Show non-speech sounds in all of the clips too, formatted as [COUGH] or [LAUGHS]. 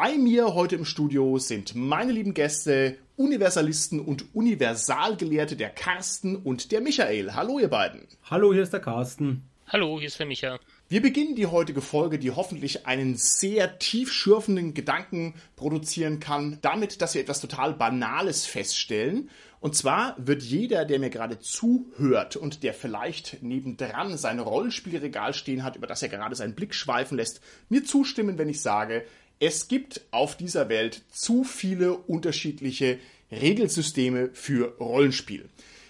Bei mir heute im Studio sind meine lieben Gäste, Universalisten und Universalgelehrte der Carsten und der Michael. Hallo ihr beiden. Hallo, hier ist der Carsten. Hallo, hier ist der Micha. Wir beginnen die heutige Folge, die hoffentlich einen sehr tiefschürfenden Gedanken produzieren kann, damit, dass wir etwas total Banales feststellen. Und zwar wird jeder, der mir gerade zuhört und der vielleicht nebendran sein Rollenspielregal stehen hat, über das er gerade seinen Blick schweifen lässt, mir zustimmen, wenn ich sage, es gibt auf dieser Welt zu viele unterschiedliche Regelsysteme für Rollenspiel.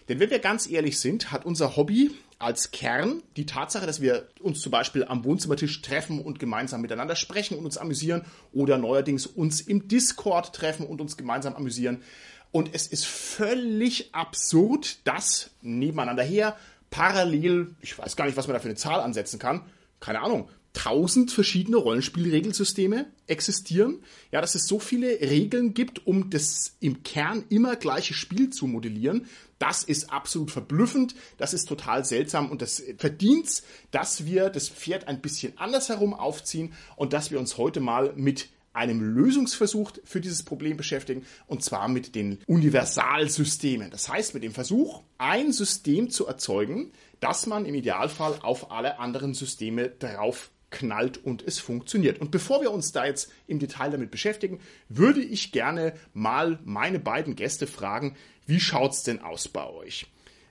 Denn wenn wir ganz ehrlich sind, hat unser Hobby als Kern die Tatsache, dass wir uns zum Beispiel am Wohnzimmertisch treffen und gemeinsam miteinander sprechen und uns amüsieren oder neuerdings uns im Discord treffen und uns gemeinsam amüsieren. Und es ist völlig absurd, dass nebeneinander her parallel, ich weiß gar nicht, was man da für eine Zahl ansetzen kann, keine Ahnung, tausend verschiedene Rollenspielregelsysteme existieren. Ja, dass es so viele Regeln gibt, um das im Kern immer gleiche Spiel zu modellieren. Das ist absolut verblüffend, das ist total seltsam und das verdient, dass wir das Pferd ein bisschen andersherum aufziehen und dass wir uns heute mal mit einem Lösungsversuch für dieses Problem beschäftigen, und zwar mit den Universalsystemen. Das heißt, mit dem Versuch, ein System zu erzeugen, das man im Idealfall auf alle anderen Systeme drauf knallt und es funktioniert. Und bevor wir uns da jetzt im Detail damit beschäftigen, würde ich gerne mal meine beiden Gäste fragen, wie schaut's denn aus bei euch?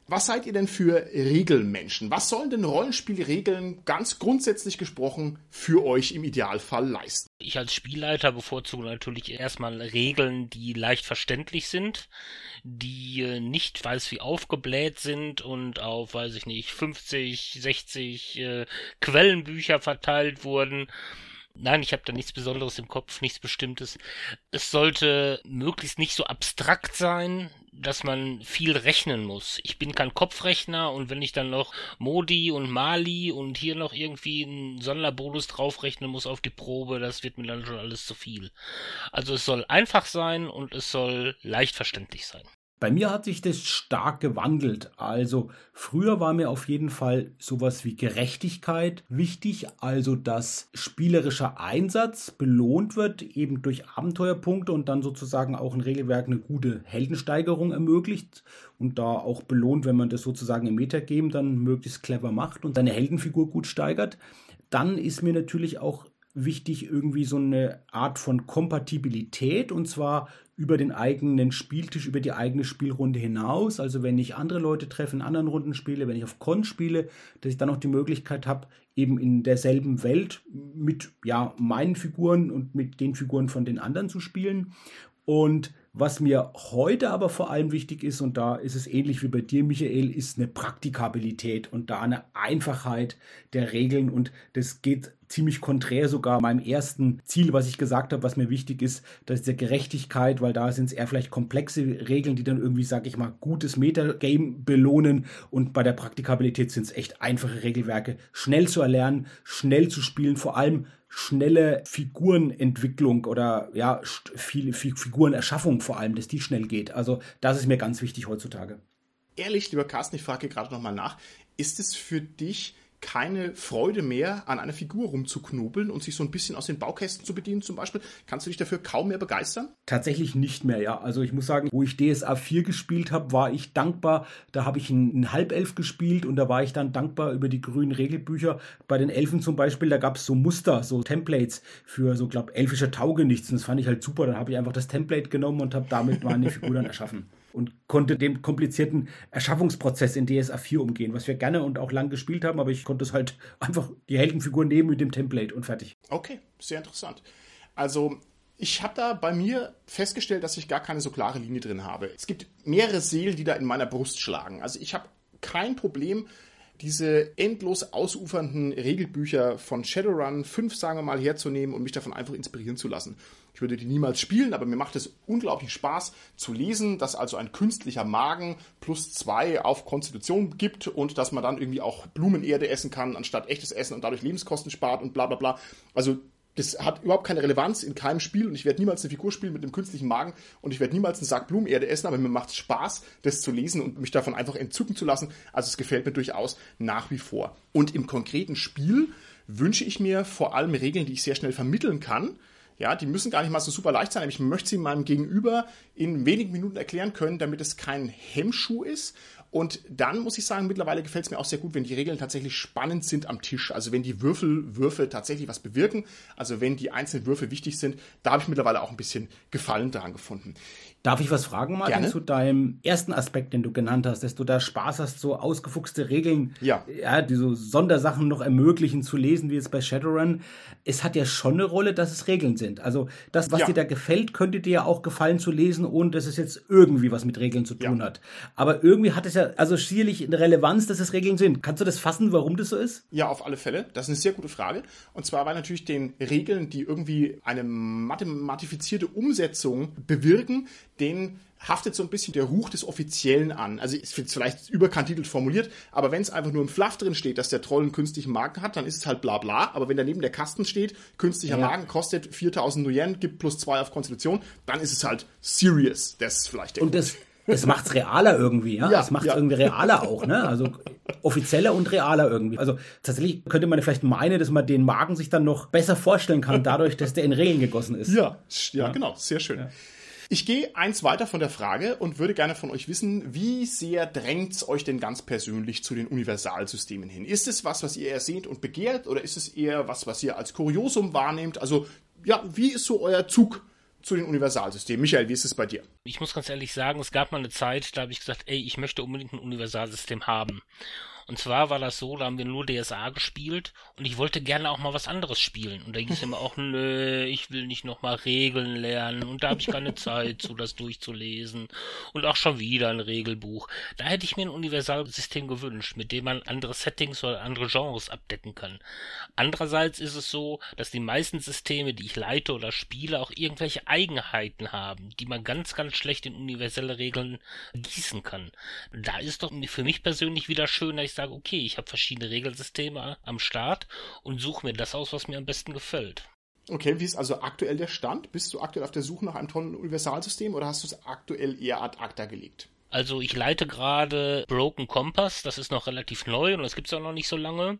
Was seid ihr denn für Regelmenschen? Was sollen denn Rollenspielregeln ganz grundsätzlich gesprochen für euch im Idealfall leisten? Ich als Spielleiter bevorzuge natürlich erstmal Regeln, die leicht verständlich sind, die äh, nicht weiß wie aufgebläht sind und auf, weiß ich nicht, 50, 60 äh, Quellenbücher verteilt wurden. Nein, ich habe da nichts Besonderes im Kopf, nichts Bestimmtes. Es sollte möglichst nicht so abstrakt sein, dass man viel rechnen muss. Ich bin kein Kopfrechner und wenn ich dann noch Modi und Mali und hier noch irgendwie einen Sonderbonus draufrechnen muss auf die Probe, das wird mir dann schon alles zu viel. Also es soll einfach sein und es soll leicht verständlich sein. Bei mir hat sich das stark gewandelt. Also früher war mir auf jeden Fall sowas wie Gerechtigkeit wichtig, also dass spielerischer Einsatz belohnt wird, eben durch Abenteuerpunkte und dann sozusagen auch ein Regelwerk eine gute Heldensteigerung ermöglicht und da auch belohnt, wenn man das sozusagen im Metagame dann möglichst clever macht und seine Heldenfigur gut steigert. Dann ist mir natürlich auch wichtig irgendwie so eine Art von Kompatibilität und zwar über den eigenen Spieltisch, über die eigene Spielrunde hinaus. Also wenn ich andere Leute treffe, in anderen Runden spiele, wenn ich auf Con spiele, dass ich dann auch die Möglichkeit habe, eben in derselben Welt mit ja, meinen Figuren und mit den Figuren von den anderen zu spielen. Und was mir heute aber vor allem wichtig ist, und da ist es ähnlich wie bei dir, Michael, ist eine Praktikabilität und da eine Einfachheit der Regeln. Und das geht ziemlich konträr sogar meinem ersten Ziel, was ich gesagt habe, was mir wichtig ist, das ist der Gerechtigkeit, weil da sind es eher vielleicht komplexe Regeln, die dann irgendwie, sag ich mal, gutes Metagame belohnen und bei der Praktikabilität sind es echt einfache Regelwerke, schnell zu erlernen, schnell zu spielen, vor allem schnelle Figurenentwicklung oder ja, viele Figurenerschaffung vor allem, dass die schnell geht. Also das ist mir ganz wichtig heutzutage. Ehrlich, lieber Carsten, ich frage gerade nochmal nach, ist es für dich keine Freude mehr, an einer Figur rumzuknobeln und sich so ein bisschen aus den Baukästen zu bedienen zum Beispiel? Kannst du dich dafür kaum mehr begeistern? Tatsächlich nicht mehr, ja. Also ich muss sagen, wo ich DSA 4 gespielt habe, war ich dankbar. Da habe ich einen Halbelf gespielt und da war ich dann dankbar über die grünen Regelbücher. Bei den Elfen zum Beispiel, da gab es so Muster, so Templates für so, glaube elfische Taugenichts. Und das fand ich halt super. Dann habe ich einfach das Template genommen und habe damit meine Figur dann [LAUGHS] erschaffen und konnte dem komplizierten Erschaffungsprozess in DSA 4 umgehen, was wir gerne und auch lang gespielt haben, aber ich konnte es halt [LAUGHS] einfach die Heldenfigur nehmen mit dem Template und fertig. Okay, sehr interessant. Also ich habe da bei mir festgestellt, dass ich gar keine so klare Linie drin habe. Es gibt mehrere Seelen, die da in meiner Brust schlagen. Also ich habe kein Problem diese endlos ausufernden Regelbücher von Shadowrun 5, sagen wir mal, herzunehmen und mich davon einfach inspirieren zu lassen. Ich würde die niemals spielen, aber mir macht es unglaublich Spaß zu lesen, dass also ein künstlicher Magen plus zwei auf Konstitution gibt und dass man dann irgendwie auch Blumenerde essen kann anstatt echtes Essen und dadurch Lebenskosten spart und bla bla bla. Also das hat überhaupt keine Relevanz in keinem Spiel und ich werde niemals eine Figur spielen mit einem künstlichen Magen und ich werde niemals einen Sack Blumenerde essen, aber mir macht es Spaß, das zu lesen und mich davon einfach entzücken zu lassen. Also es gefällt mir durchaus nach wie vor. Und im konkreten Spiel wünsche ich mir vor allem Regeln, die ich sehr schnell vermitteln kann. Ja, die müssen gar nicht mal so super leicht sein, aber ich möchte sie meinem Gegenüber in wenigen Minuten erklären können, damit es kein Hemmschuh ist und dann muss ich sagen, mittlerweile gefällt es mir auch sehr gut, wenn die Regeln tatsächlich spannend sind am Tisch. Also wenn die Würfelwürfe tatsächlich was bewirken, also wenn die einzelnen Würfe wichtig sind, da habe ich mittlerweile auch ein bisschen Gefallen daran gefunden. Darf ich was fragen, Martin, Gerne. zu deinem ersten Aspekt, den du genannt hast, dass du da Spaß hast, so ausgefuchste Regeln, ja. ja, die so Sondersachen noch ermöglichen zu lesen, wie jetzt bei Shadowrun. Es hat ja schon eine Rolle, dass es Regeln sind. Also das, was ja. dir da gefällt, könnte dir ja auch gefallen zu lesen, ohne dass es jetzt irgendwie was mit Regeln zu tun ja. hat. Aber irgendwie hat es ja also schierlich eine Relevanz, dass es Regeln sind. Kannst du das fassen, warum das so ist? Ja, auf alle Fälle. Das ist eine sehr gute Frage. Und zwar, weil natürlich den Regeln, die irgendwie eine mathematifizierte Umsetzung bewirken, den haftet so ein bisschen der Ruch des Offiziellen an. Also ist vielleicht überkantitelt formuliert, aber wenn es einfach nur im Fluff drin steht, dass der Troll einen künstlichen Magen hat, dann ist es halt bla bla. Aber wenn daneben der Kasten steht, künstlicher ja. Magen kostet 4000 Nuyen, gibt plus zwei auf Konstitution, dann ist es halt serious. Das ist vielleicht der Und das, das macht's realer irgendwie, ja. ja das macht's ja. irgendwie realer auch, ne? Also offizieller und realer irgendwie. Also tatsächlich könnte man vielleicht meinen, dass man den Magen sich dann noch besser vorstellen kann, dadurch, dass der in Regeln gegossen ist. Ja, ja, ja. genau, sehr schön. Ich gehe eins weiter von der Frage und würde gerne von euch wissen, wie sehr drängt es euch denn ganz persönlich zu den Universalsystemen hin? Ist es was, was ihr ersehnt und begehrt oder ist es eher was, was ihr als Kuriosum wahrnehmt? Also, ja, wie ist so euer Zug zu den Universalsystemen? Michael, wie ist es bei dir? Ich muss ganz ehrlich sagen, es gab mal eine Zeit, da habe ich gesagt, ey, ich möchte unbedingt ein Universalsystem haben. Und zwar war das so, da haben wir nur DSA gespielt und ich wollte gerne auch mal was anderes spielen. Und da hieß immer auch, nö, ich will nicht nochmal Regeln lernen und da habe ich keine Zeit zu, das durchzulesen. Und auch schon wieder ein Regelbuch. Da hätte ich mir ein Universalsystem gewünscht, mit dem man andere Settings oder andere Genres abdecken kann. Andererseits ist es so, dass die meisten Systeme, die ich leite oder spiele, auch irgendwelche Eigenheiten haben, die man ganz, ganz schlecht in universelle Regeln gießen kann. Da ist doch für mich persönlich wieder schön, dass ich sage, okay, ich habe verschiedene Regelsysteme am Start und suche mir das aus, was mir am besten gefällt. Okay, wie ist also aktuell der Stand? Bist du aktuell auf der Suche nach einem tollen Universalsystem oder hast du es aktuell eher ad acta gelegt? Also ich leite gerade Broken Compass, das ist noch relativ neu und das gibt's auch noch nicht so lange.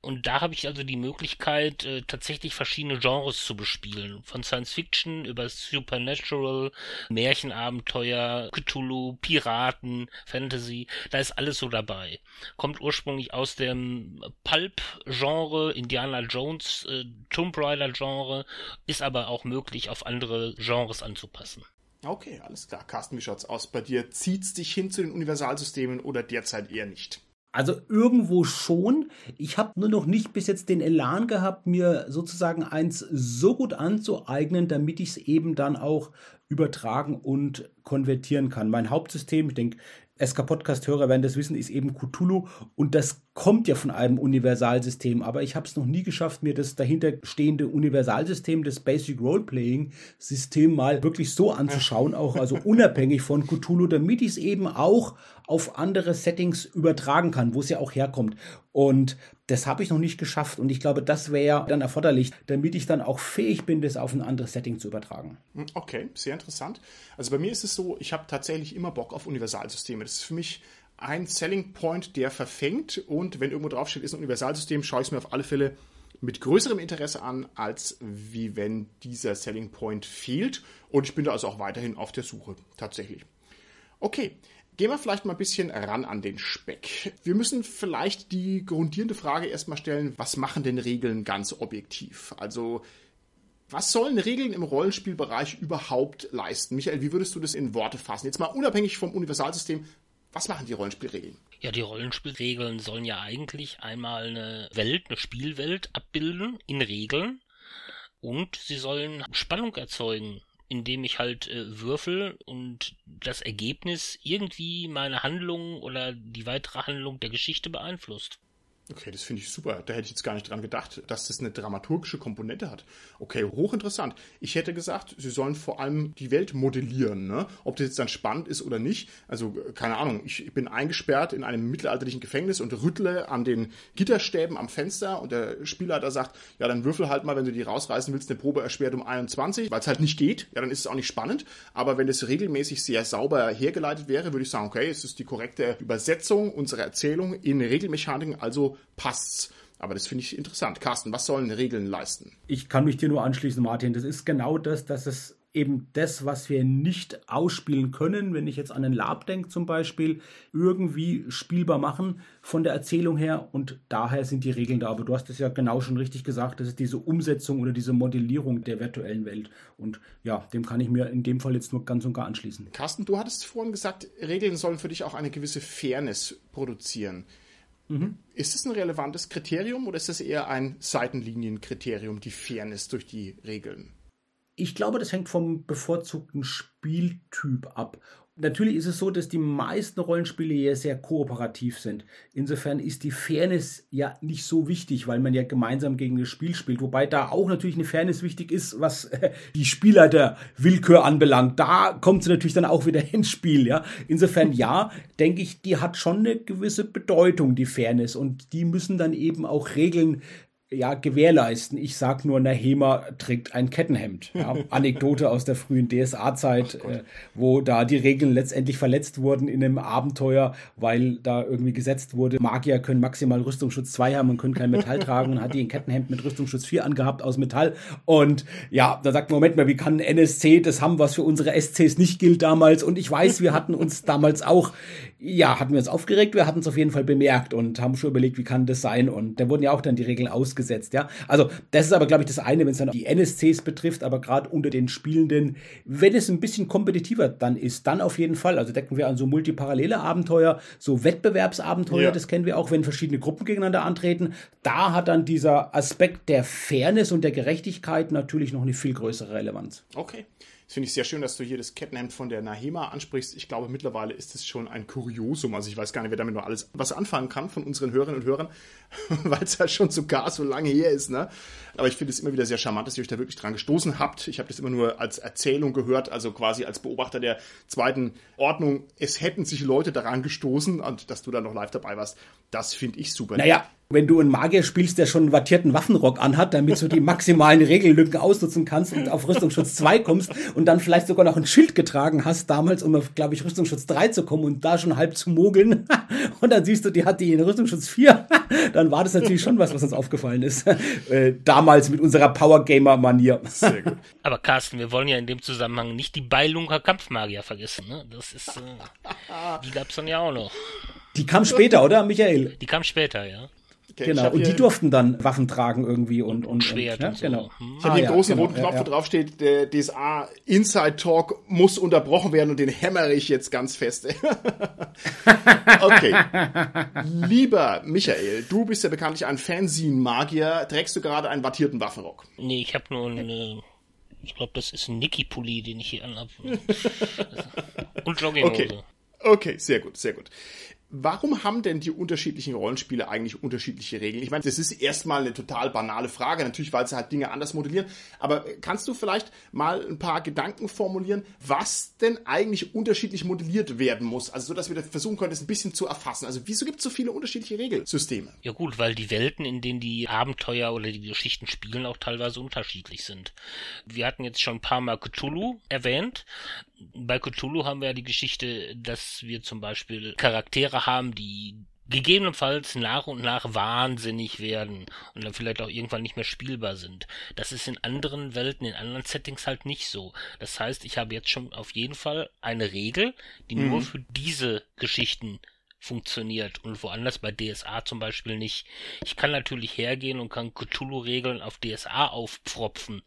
Und da habe ich also die Möglichkeit, äh, tatsächlich verschiedene Genres zu bespielen. Von Science Fiction über Supernatural, Märchenabenteuer, Cthulhu, Piraten, Fantasy, da ist alles so dabei. Kommt ursprünglich aus dem Pulp-Genre, Indiana Jones, äh, Tomb Raider-Genre, ist aber auch möglich, auf andere Genres anzupassen. Okay, alles klar. Carsten, wie schaut's aus bei dir? Zieht's dich hin zu den Universalsystemen oder derzeit eher nicht? Also irgendwo schon. Ich habe nur noch nicht bis jetzt den Elan gehabt, mir sozusagen eins so gut anzueignen, damit ich es eben dann auch übertragen und konvertieren kann. Mein Hauptsystem, ich denke, SK-Podcast-Hörer werden das wissen, ist eben Cthulhu und das kommt ja von einem Universalsystem, aber ich habe es noch nie geschafft, mir das dahinterstehende Universalsystem, das Basic Roleplaying-System mal wirklich so anzuschauen, [LAUGHS] auch also unabhängig von Cthulhu, damit ich es eben auch auf andere Settings übertragen kann, wo es ja auch herkommt. Und das habe ich noch nicht geschafft und ich glaube, das wäre dann erforderlich, damit ich dann auch fähig bin, das auf ein anderes Setting zu übertragen. Hm, okay, sehr interessant. Also bei mir ist es so, ich habe tatsächlich immer Bock auf Universalsysteme. Das ist für mich ein Selling Point, der verfängt und wenn irgendwo draufsteht, ist ein Universalsystem, schaue ich es mir auf alle Fälle mit größerem Interesse an, als wie wenn dieser Selling Point fehlt. Und ich bin da also auch weiterhin auf der Suche, tatsächlich. Okay, gehen wir vielleicht mal ein bisschen ran an den Speck. Wir müssen vielleicht die grundierende Frage erstmal stellen, was machen denn Regeln ganz objektiv? Also, was sollen Regeln im Rollenspielbereich überhaupt leisten? Michael, wie würdest du das in Worte fassen? Jetzt mal unabhängig vom Universalsystem, was machen die Rollenspielregeln? Ja, die Rollenspielregeln sollen ja eigentlich einmal eine Welt, eine Spielwelt abbilden in Regeln und sie sollen Spannung erzeugen indem ich halt äh, würfel und das Ergebnis irgendwie meine Handlung oder die weitere Handlung der Geschichte beeinflusst. Okay, das finde ich super. Da hätte ich jetzt gar nicht dran gedacht, dass das eine dramaturgische Komponente hat. Okay, hochinteressant. Ich hätte gesagt, sie sollen vor allem die Welt modellieren, ne? Ob das jetzt dann spannend ist oder nicht. Also, keine Ahnung, ich bin eingesperrt in einem mittelalterlichen Gefängnis und rüttle an den Gitterstäben am Fenster und der Spielleiter sagt, ja, dann würfel halt mal, wenn du die rausreißen willst, eine Probe erschwert um 21, weil es halt nicht geht. Ja, dann ist es auch nicht spannend. Aber wenn es regelmäßig sehr sauber hergeleitet wäre, würde ich sagen, okay, es ist die korrekte Übersetzung unserer Erzählung in Regelmechaniken, also passt's. Aber das finde ich interessant. Carsten, was sollen Regeln leisten? Ich kann mich dir nur anschließen, Martin. Das ist genau das, dass es eben das, was wir nicht ausspielen können, wenn ich jetzt an einen Lab denke zum Beispiel, irgendwie spielbar machen von der Erzählung her und daher sind die Regeln da. Aber du hast es ja genau schon richtig gesagt, das ist diese Umsetzung oder diese Modellierung der virtuellen Welt und ja, dem kann ich mir in dem Fall jetzt nur ganz und gar anschließen. Carsten, du hattest vorhin gesagt, Regeln sollen für dich auch eine gewisse Fairness produzieren. Mhm. Ist das ein relevantes Kriterium oder ist das eher ein Seitenlinienkriterium, die Fairness durch die Regeln? Ich glaube, das hängt vom bevorzugten Spieltyp ab. Natürlich ist es so, dass die meisten Rollenspiele ja sehr kooperativ sind. Insofern ist die Fairness ja nicht so wichtig, weil man ja gemeinsam gegen das Spiel spielt. Wobei da auch natürlich eine Fairness wichtig ist, was äh, die Spieler der Willkür anbelangt. Da kommt sie natürlich dann auch wieder [LAUGHS] ins Spiel. Ja? Insofern ja, denke ich, die hat schon eine gewisse Bedeutung, die Fairness. Und die müssen dann eben auch Regeln ja, gewährleisten. Ich sag nur, Nahema trägt ein Kettenhemd. Ja. [LAUGHS] Anekdote aus der frühen DSA-Zeit, äh, wo da die Regeln letztendlich verletzt wurden in einem Abenteuer, weil da irgendwie gesetzt wurde, Magier können maximal Rüstungsschutz 2 haben und können kein Metall tragen und hat die ein Kettenhemd mit Rüstungsschutz 4 angehabt aus Metall. Und ja, da sagt man, Moment mal, wie kann ein NSC das haben, was für unsere SCs nicht gilt damals? Und ich weiß, wir hatten uns damals auch, ja, hatten wir uns aufgeregt, wir hatten es auf jeden Fall bemerkt und haben schon überlegt, wie kann das sein? Und da wurden ja auch dann die Regeln ausgesetzt gesetzt, ja. Also das ist aber, glaube ich, das eine, wenn es dann die NSCs betrifft, aber gerade unter den Spielenden, wenn es ein bisschen kompetitiver dann ist, dann auf jeden Fall. Also denken wir an so multiparallele Abenteuer, so Wettbewerbsabenteuer, ja. das kennen wir auch, wenn verschiedene Gruppen gegeneinander antreten. Da hat dann dieser Aspekt der Fairness und der Gerechtigkeit natürlich noch eine viel größere Relevanz. Okay. Finde ich sehr schön, dass du hier das Kettenhemd von der Nahema ansprichst. Ich glaube, mittlerweile ist es schon ein Kuriosum. Also ich weiß gar nicht, wer damit noch alles was anfangen kann von unseren Hörerinnen und Hörern, [LAUGHS] weil es halt schon sogar so lange her ist. Ne? Aber ich finde es immer wieder sehr charmant, dass ihr euch da wirklich dran gestoßen habt. Ich habe das immer nur als Erzählung gehört, also quasi als Beobachter der zweiten Ordnung. Es hätten sich Leute daran gestoßen und dass du da noch live dabei warst, das finde ich super. Naja, wenn du einen Magier spielst, der schon einen wattierten Waffenrock anhat, damit du die maximalen Regellücken ausnutzen kannst und auf Rüstungsschutz 2 kommst und dann vielleicht sogar noch ein Schild getragen hast, damals, um auf, glaube ich, Rüstungsschutz 3 zu kommen und da schon halb zu mogeln. [LAUGHS] Und dann siehst du, die hat die in Rüstungsschutz 4. [LAUGHS] Dann war das natürlich schon was, was uns aufgefallen ist. [LAUGHS] Äh, damals mit unserer Power Gamer Manier. Sehr gut. Aber Carsten, wir wollen ja in dem Zusammenhang nicht die Beilunker Kampfmagier vergessen, ne? Das ist, äh, die gab's dann ja auch noch. Die kam später, oder, Michael? Die kam später, ja. Okay, genau, und die durften dann Waffen tragen irgendwie und, und, Schwert. Und, ja, so. genau. Hm. Ich habe ah, hier einen großen genau, roten Knopf, ja, wo drauf steht, der DSA Inside Talk muss unterbrochen werden und den hämmere ich jetzt ganz fest. [LAUGHS] okay. Lieber Michael, du bist ja bekanntlich ein Fanzine-Magier. Trägst du gerade einen wattierten Waffenrock? Nee, ich habe nur einen, ich glaube, das ist ein Niki-Pulli, den ich hier anhabe. [LAUGHS] und Jogginghose. Okay. Okay, sehr gut, sehr gut. Warum haben denn die unterschiedlichen Rollenspiele eigentlich unterschiedliche Regeln? Ich meine, das ist erstmal eine total banale Frage, natürlich, weil sie halt Dinge anders modellieren. Aber kannst du vielleicht mal ein paar Gedanken formulieren, was denn eigentlich unterschiedlich modelliert werden muss? Also so, dass wir das versuchen können, das ein bisschen zu erfassen. Also wieso gibt es so viele unterschiedliche Regelsysteme? Ja gut, weil die Welten, in denen die Abenteuer oder die Geschichten spielen, auch teilweise unterschiedlich sind. Wir hatten jetzt schon ein paar Mal Cthulhu erwähnt bei Cthulhu haben wir ja die Geschichte, dass wir zum Beispiel Charaktere haben, die gegebenenfalls nach und nach wahnsinnig werden und dann vielleicht auch irgendwann nicht mehr spielbar sind. Das ist in anderen Welten, in anderen Settings halt nicht so. Das heißt, ich habe jetzt schon auf jeden Fall eine Regel, die mhm. nur für diese Geschichten funktioniert und woanders bei DSA zum Beispiel nicht. Ich kann natürlich hergehen und kann Cthulhu-Regeln auf DSA aufpfropfen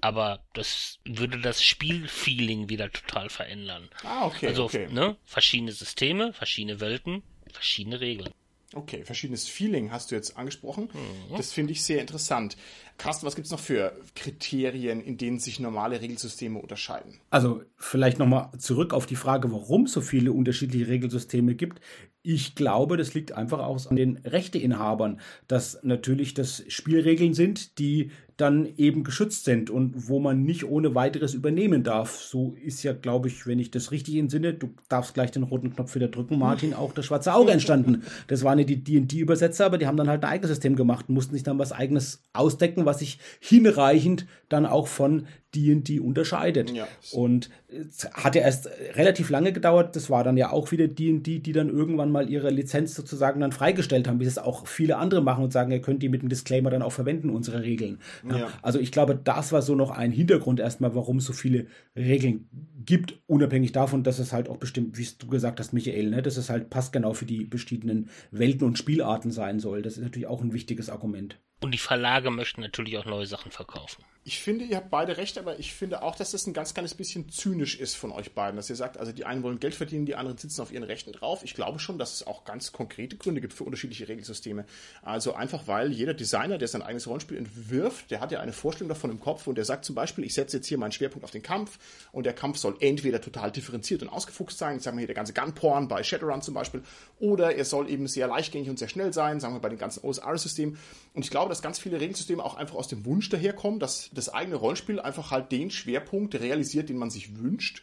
aber das würde das Spielfeeling wieder total verändern. Ah, okay. Also, okay. ne, verschiedene Systeme, verschiedene Welten, verschiedene Regeln. Okay, verschiedenes Feeling hast du jetzt angesprochen. Mhm. Das finde ich sehr interessant. Carsten, was gibt es noch für Kriterien, in denen sich normale Regelsysteme unterscheiden? Also vielleicht nochmal zurück auf die Frage, warum es so viele unterschiedliche Regelsysteme gibt. Ich glaube, das liegt einfach auch an den Rechteinhabern, dass natürlich das Spielregeln sind, die dann eben geschützt sind und wo man nicht ohne weiteres übernehmen darf. So ist ja, glaube ich, wenn ich das richtig entsinne, du darfst gleich den roten Knopf wieder drücken, Martin, auch das schwarze Auge entstanden. Das waren ja die D&D-Übersetzer, aber die haben dann halt ein eigenes System gemacht und mussten sich dann was eigenes ausdecken, was sich hinreichend dann auch von D&D unterscheidet. Ja. Und es hat ja erst relativ lange gedauert. Das war dann ja auch wieder D&D, die dann irgendwann mal ihre Lizenz sozusagen dann freigestellt haben, wie es auch viele andere machen und sagen, ihr könnt die mit einem Disclaimer dann auch verwenden, unsere Regeln. Ja. Ja. Also ich glaube, das war so noch ein Hintergrund erstmal, warum es so viele Regeln gibt, unabhängig davon, dass es halt auch bestimmt, wie du gesagt hast, Michael, ne, dass es halt passgenau für die verschiedenen Welten und Spielarten sein soll. Das ist natürlich auch ein wichtiges Argument. Und die Verlage möchten natürlich auch neue Sachen verkaufen. Ich finde, ihr habt beide recht, aber ich finde auch, dass das ein ganz kleines bisschen zynisch ist von euch beiden, dass ihr sagt, also die einen wollen Geld verdienen, die anderen sitzen auf ihren Rechten drauf. Ich glaube schon, dass es auch ganz konkrete Gründe gibt für unterschiedliche Regelsysteme. Also einfach, weil jeder Designer, der sein eigenes Rollenspiel entwirft, der hat ja eine Vorstellung davon im Kopf und der sagt zum Beispiel, ich setze jetzt hier meinen Schwerpunkt auf den Kampf und der Kampf soll entweder total differenziert und ausgefuchst sein, sagen wir hier der ganze Gunporn bei Shadowrun zum Beispiel, oder er soll eben sehr leichtgängig und sehr schnell sein, sagen wir bei den ganzen OSR-Systemen. Und ich glaube, dass ganz viele Regelsysteme auch einfach aus dem Wunsch daherkommen, dass das eigene Rollenspiel einfach halt den Schwerpunkt realisiert, den man sich wünscht.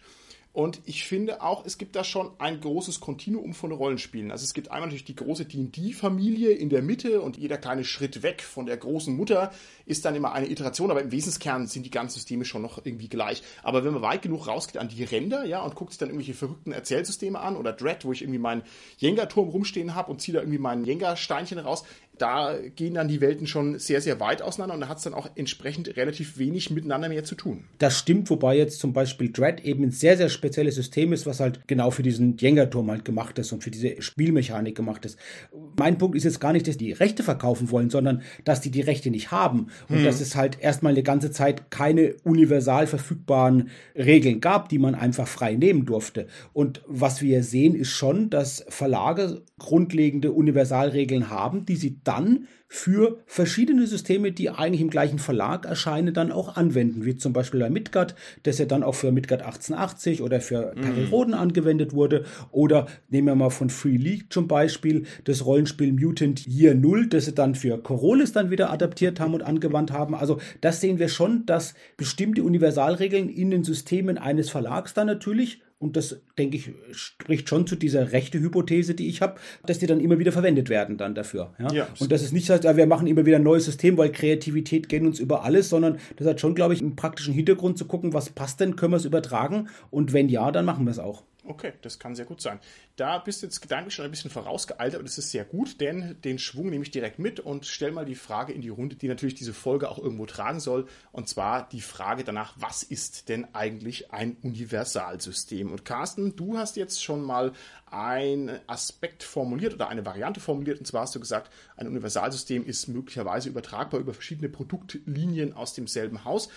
Und ich finde auch, es gibt da schon ein großes Kontinuum von Rollenspielen. Also es gibt einmal natürlich die große D&D-Familie in der Mitte und jeder kleine Schritt weg von der großen Mutter ist dann immer eine Iteration, aber im Wesenskern sind die ganzen Systeme schon noch irgendwie gleich. Aber wenn man weit genug rausgeht an die Ränder, ja, und guckt sich dann irgendwelche verrückten Erzählsysteme an oder Dread, wo ich irgendwie meinen Jenga-Turm rumstehen habe und ziehe da irgendwie mein Jenga-Steinchen raus, da gehen dann die Welten schon sehr, sehr weit auseinander und da hat es dann auch entsprechend relativ wenig miteinander mehr zu tun. Das stimmt, wobei jetzt zum Beispiel Dread eben ein sehr, sehr spezielles System ist, was halt genau für diesen Jenga-Turm halt gemacht ist und für diese Spielmechanik gemacht ist. Mein Punkt ist jetzt gar nicht, dass die Rechte verkaufen wollen, sondern dass die die Rechte nicht haben und hm. dass es halt erstmal eine ganze Zeit keine universal verfügbaren Regeln gab, die man einfach frei nehmen durfte. Und was wir sehen, ist schon, dass Verlage grundlegende Universalregeln haben, die sie dann für verschiedene Systeme, die eigentlich im gleichen Verlag erscheinen, dann auch anwenden, wie zum Beispiel bei Midgard, das ja dann auch für Midgard 1880 oder für mhm. Perioden angewendet wurde. Oder nehmen wir mal von Free League zum Beispiel das Rollenspiel Mutant Year Null, das sie dann für Corolis dann wieder adaptiert haben und angewandt haben. Also das sehen wir schon, dass bestimmte Universalregeln in den Systemen eines Verlags dann natürlich und das, denke ich, spricht schon zu dieser rechte Hypothese, die ich habe, dass die dann immer wieder verwendet werden dann dafür. Ja? ja. Und dass es nicht heißt, wir machen immer wieder ein neues System, weil Kreativität geht uns über alles, sondern das hat schon, glaube ich, einen praktischen Hintergrund zu gucken, was passt denn, können wir es übertragen und wenn ja, dann machen wir es auch. Okay, das kann sehr gut sein. Da bist du jetzt gedanklich schon ein bisschen vorausgeeilt, aber das ist sehr gut, denn den Schwung nehme ich direkt mit und stell mal die Frage in die Runde, die natürlich diese Folge auch irgendwo tragen soll. Und zwar die Frage danach, was ist denn eigentlich ein Universalsystem? Und Carsten, du hast jetzt schon mal einen Aspekt formuliert oder eine Variante formuliert. Und zwar hast du gesagt, ein Universalsystem ist möglicherweise übertragbar über verschiedene Produktlinien aus demselben Haus.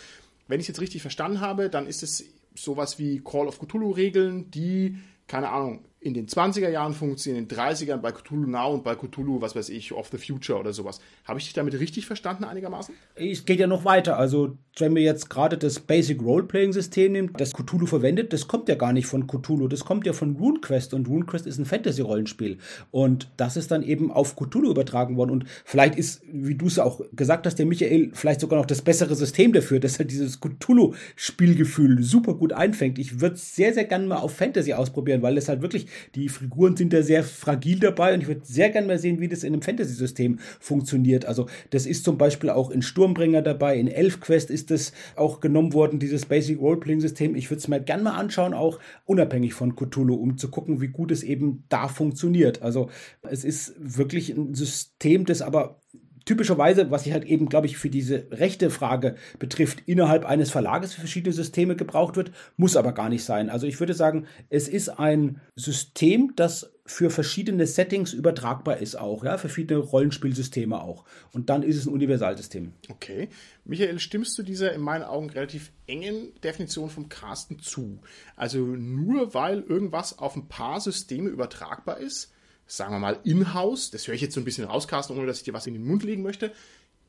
Wenn ich es jetzt richtig verstanden habe, dann ist es sowas wie Call of Cthulhu-Regeln, die, keine Ahnung, in den 20er Jahren funktionieren, in den 30ern bei Cthulhu Now und bei Cthulhu, was weiß ich, of the Future oder sowas. Habe ich dich damit richtig verstanden einigermaßen? Es geht ja noch weiter. Also, wenn wir jetzt gerade das Basic Role-Playing-System nehmen, das Cthulhu verwendet, das kommt ja gar nicht von Cthulhu, das kommt ja von RuneQuest und RuneQuest ist ein Fantasy-Rollenspiel. Und das ist dann eben auf Cthulhu übertragen worden. Und vielleicht ist, wie du es auch gesagt hast, der Michael vielleicht sogar noch das bessere System dafür, dass er dieses Cthulhu-Spielgefühl super gut einfängt. Ich würde es sehr, sehr gerne mal auf Fantasy ausprobieren, weil es halt wirklich die Figuren sind da sehr fragil dabei und ich würde sehr gerne mal sehen, wie das in einem Fantasy-System funktioniert. Also das ist zum Beispiel auch in Sturmbringer dabei, in Elfquest ist das auch genommen worden, dieses Basic Roleplaying-System. Ich würde es mir gerne mal anschauen, auch unabhängig von Cthulhu, um zu gucken, wie gut es eben da funktioniert. Also es ist wirklich ein System, das aber typischerweise, was sich halt eben, glaube ich, für diese rechte Frage betrifft, innerhalb eines Verlages für verschiedene Systeme gebraucht wird, muss aber gar nicht sein. Also ich würde sagen, es ist ein System, das für verschiedene Settings übertragbar ist auch, ja, für viele Rollenspielsysteme auch. Und dann ist es ein Universalsystem. Okay. Michael, stimmst du dieser in meinen Augen relativ engen Definition vom Carsten zu? Also nur weil irgendwas auf ein paar Systeme übertragbar ist, sagen wir mal, in-house, das höre ich jetzt so ein bisschen raus, Carsten, ohne dass ich dir was in den Mund legen möchte.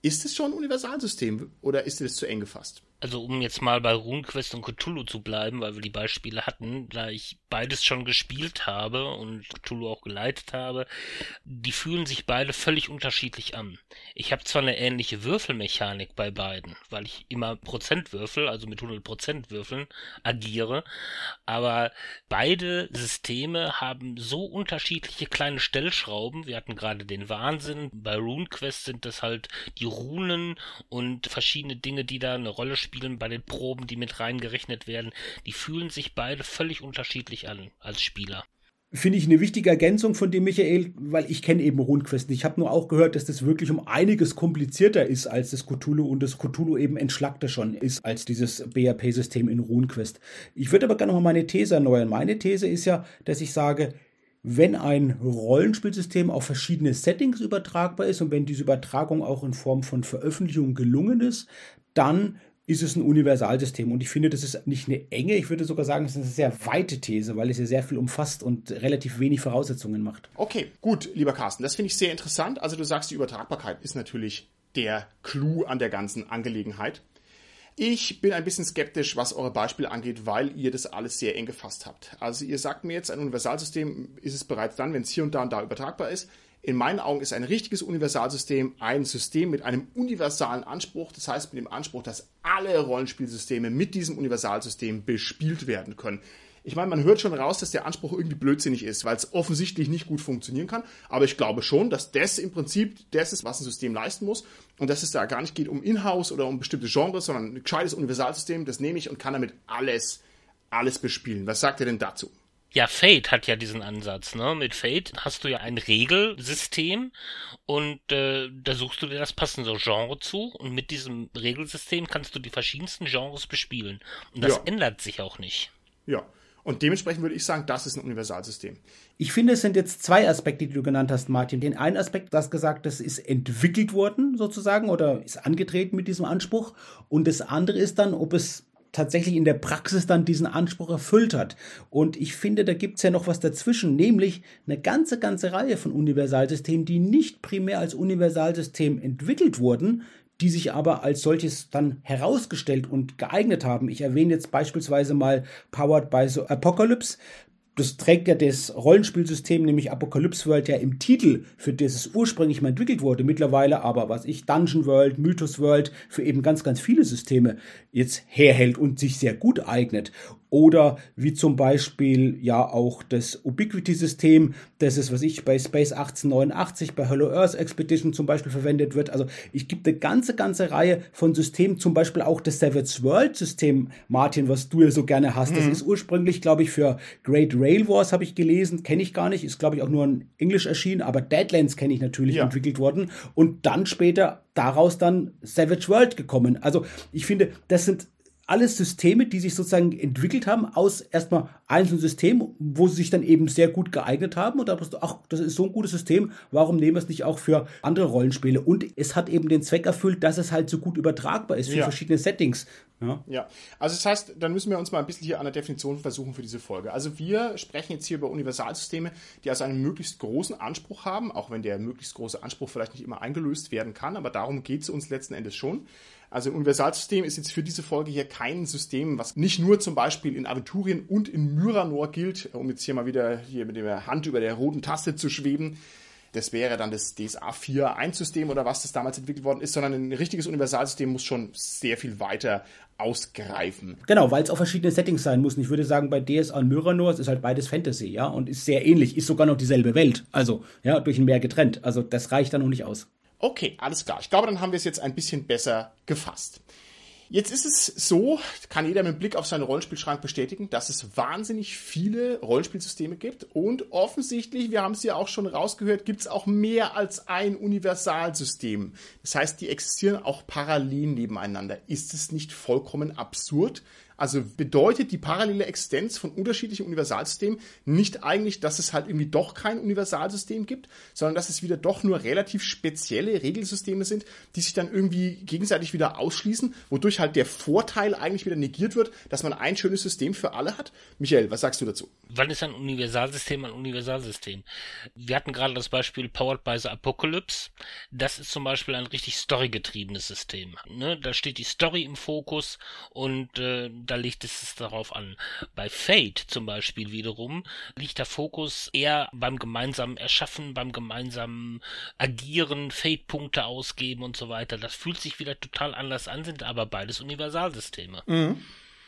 Ist es schon ein Universalsystem oder ist es zu eng gefasst? Also um jetzt mal bei RuneQuest und Cthulhu zu bleiben, weil wir die Beispiele hatten, da ich beides schon gespielt habe und Cthulhu auch geleitet habe, die fühlen sich beide völlig unterschiedlich an. Ich habe zwar eine ähnliche Würfelmechanik bei beiden, weil ich immer Prozent würfel, also mit 100% Würfeln agiere, aber beide Systeme haben so unterschiedliche kleine Stellschrauben. Wir hatten gerade den Wahnsinn, bei RuneQuest sind das halt die Runen und verschiedene Dinge, die da eine Rolle spielen spielen, bei den Proben, die mit reingerechnet werden, die fühlen sich beide völlig unterschiedlich an als Spieler. Finde ich eine wichtige Ergänzung von dem Michael, weil ich kenne eben RuneQuest nicht. Ich habe nur auch gehört, dass das wirklich um einiges komplizierter ist als das Cthulhu und das Cthulhu eben entschlackter schon ist als dieses BRP-System in RuneQuest. Ich würde aber gerne noch meine These erneuern. Meine These ist ja, dass ich sage, wenn ein Rollenspielsystem auf verschiedene Settings übertragbar ist und wenn diese Übertragung auch in Form von Veröffentlichung gelungen ist, dann ist es ein Universalsystem. Und ich finde, das ist nicht eine enge, ich würde sogar sagen, es ist eine sehr weite These, weil es ja sehr viel umfasst und relativ wenig Voraussetzungen macht. Okay, gut, lieber Carsten, das finde ich sehr interessant. Also du sagst, die Übertragbarkeit ist natürlich der Clou an der ganzen Angelegenheit. Ich bin ein bisschen skeptisch, was eure Beispiele angeht, weil ihr das alles sehr eng gefasst habt. Also ihr sagt mir jetzt, ein Universalsystem ist es bereits dann, wenn es hier und da und da übertragbar ist. In meinen Augen ist ein richtiges Universalsystem ein System mit einem universalen Anspruch, das heißt mit dem Anspruch, dass alle Rollenspielsysteme mit diesem Universalsystem bespielt werden können. Ich meine, man hört schon raus, dass der Anspruch irgendwie blödsinnig ist, weil es offensichtlich nicht gut funktionieren kann. Aber ich glaube schon, dass das im Prinzip das ist, was ein System leisten muss. Und dass es da gar nicht geht um Inhouse oder um bestimmte Genres, sondern ein gescheites Universalsystem, das nehme ich und kann damit alles, alles bespielen. Was sagt ihr denn dazu? Ja, Fate hat ja diesen Ansatz, ne? Mit Fate hast du ja ein Regelsystem und äh, da suchst du dir das passende Genre zu und mit diesem Regelsystem kannst du die verschiedensten Genres bespielen. Und das ja. ändert sich auch nicht. Ja. Und dementsprechend würde ich sagen, das ist ein Universalsystem. Ich finde, es sind jetzt zwei Aspekte, die du genannt hast, Martin. Den einen Aspekt, das gesagt, das ist entwickelt worden sozusagen oder ist angetreten mit diesem Anspruch. Und das andere ist dann, ob es tatsächlich in der Praxis dann diesen Anspruch erfüllt hat. Und ich finde, da gibt's ja noch was dazwischen, nämlich eine ganze, ganze Reihe von Universalsystemen, die nicht primär als Universalsystem entwickelt wurden, die sich aber als solches dann herausgestellt und geeignet haben. Ich erwähne jetzt beispielsweise mal Powered by Apocalypse das trägt ja das Rollenspielsystem, nämlich Apocalypse World, ja im Titel, für das es ursprünglich mal entwickelt wurde. Mittlerweile aber, was ich, Dungeon World, Mythos World, für eben ganz, ganz viele Systeme jetzt herhält und sich sehr gut eignet oder wie zum Beispiel ja auch das Ubiquity-System, das ist, was ich bei Space 1889, bei Hello Earth Expedition zum Beispiel verwendet wird. Also ich gibt eine ganze, ganze Reihe von Systemen, zum Beispiel auch das Savage World-System, Martin, was du ja so gerne hast. Mhm. Das ist ursprünglich, glaube ich, für Great Rail Wars, habe ich gelesen, kenne ich gar nicht, ist, glaube ich, auch nur in Englisch erschienen, aber Deadlands kenne ich natürlich ja. entwickelt worden und dann später daraus dann Savage World gekommen. Also ich finde, das sind alles Systeme, die sich sozusagen entwickelt haben aus erstmal einzelnen Systemen, wo sie sich dann eben sehr gut geeignet haben. Und da bist du, ach, das ist so ein gutes System, warum nehmen wir es nicht auch für andere Rollenspiele? Und es hat eben den Zweck erfüllt, dass es halt so gut übertragbar ist für ja. verschiedene Settings. Ja. ja, also das heißt, dann müssen wir uns mal ein bisschen hier an der Definition versuchen für diese Folge. Also wir sprechen jetzt hier über Universalsysteme, die also einen möglichst großen Anspruch haben, auch wenn der möglichst große Anspruch vielleicht nicht immer eingelöst werden kann, aber darum geht es uns letzten Endes schon. Also ein Universalsystem ist jetzt für diese Folge hier kein System, was nicht nur zum Beispiel in Aventurien und in Myranor gilt, um jetzt hier mal wieder hier mit der Hand über der roten Taste zu schweben. Das wäre dann das DSA 4.1-System oder was das damals entwickelt worden ist, sondern ein richtiges Universalsystem muss schon sehr viel weiter ausgreifen. Genau, weil es auch verschiedene Settings sein muss. Und ich würde sagen, bei DSA und Myranor, es ist halt beides Fantasy, ja, und ist sehr ähnlich, ist sogar noch dieselbe Welt. Also, ja, durch ein Meer getrennt. Also, das reicht dann noch nicht aus. Okay, alles klar. Ich glaube, dann haben wir es jetzt ein bisschen besser gefasst. Jetzt ist es so, kann jeder mit Blick auf seinen Rollenspielschrank bestätigen, dass es wahnsinnig viele Rollenspielsysteme gibt und offensichtlich, wir haben es ja auch schon rausgehört, gibt es auch mehr als ein Universalsystem. Das heißt, die existieren auch parallel nebeneinander. Ist es nicht vollkommen absurd, Also bedeutet die parallele Existenz von unterschiedlichen Universalsystemen nicht eigentlich, dass es halt irgendwie doch kein Universalsystem gibt, sondern dass es wieder doch nur relativ spezielle Regelsysteme sind, die sich dann irgendwie gegenseitig wieder ausschließen, wodurch halt der Vorteil eigentlich wieder negiert wird, dass man ein schönes System für alle hat. Michael, was sagst du dazu? Wann ist ein Universalsystem ein Universalsystem? Wir hatten gerade das Beispiel Powered by the Apocalypse. Das ist zum Beispiel ein richtig storygetriebenes System. Ne? Da steht die Story im Fokus und äh, da liegt es darauf an. Bei Fate zum Beispiel wiederum liegt der Fokus eher beim gemeinsamen Erschaffen, beim gemeinsamen Agieren, Fate-Punkte ausgeben und so weiter. Das fühlt sich wieder total anders an, sind aber beides Universalsysteme. Mhm.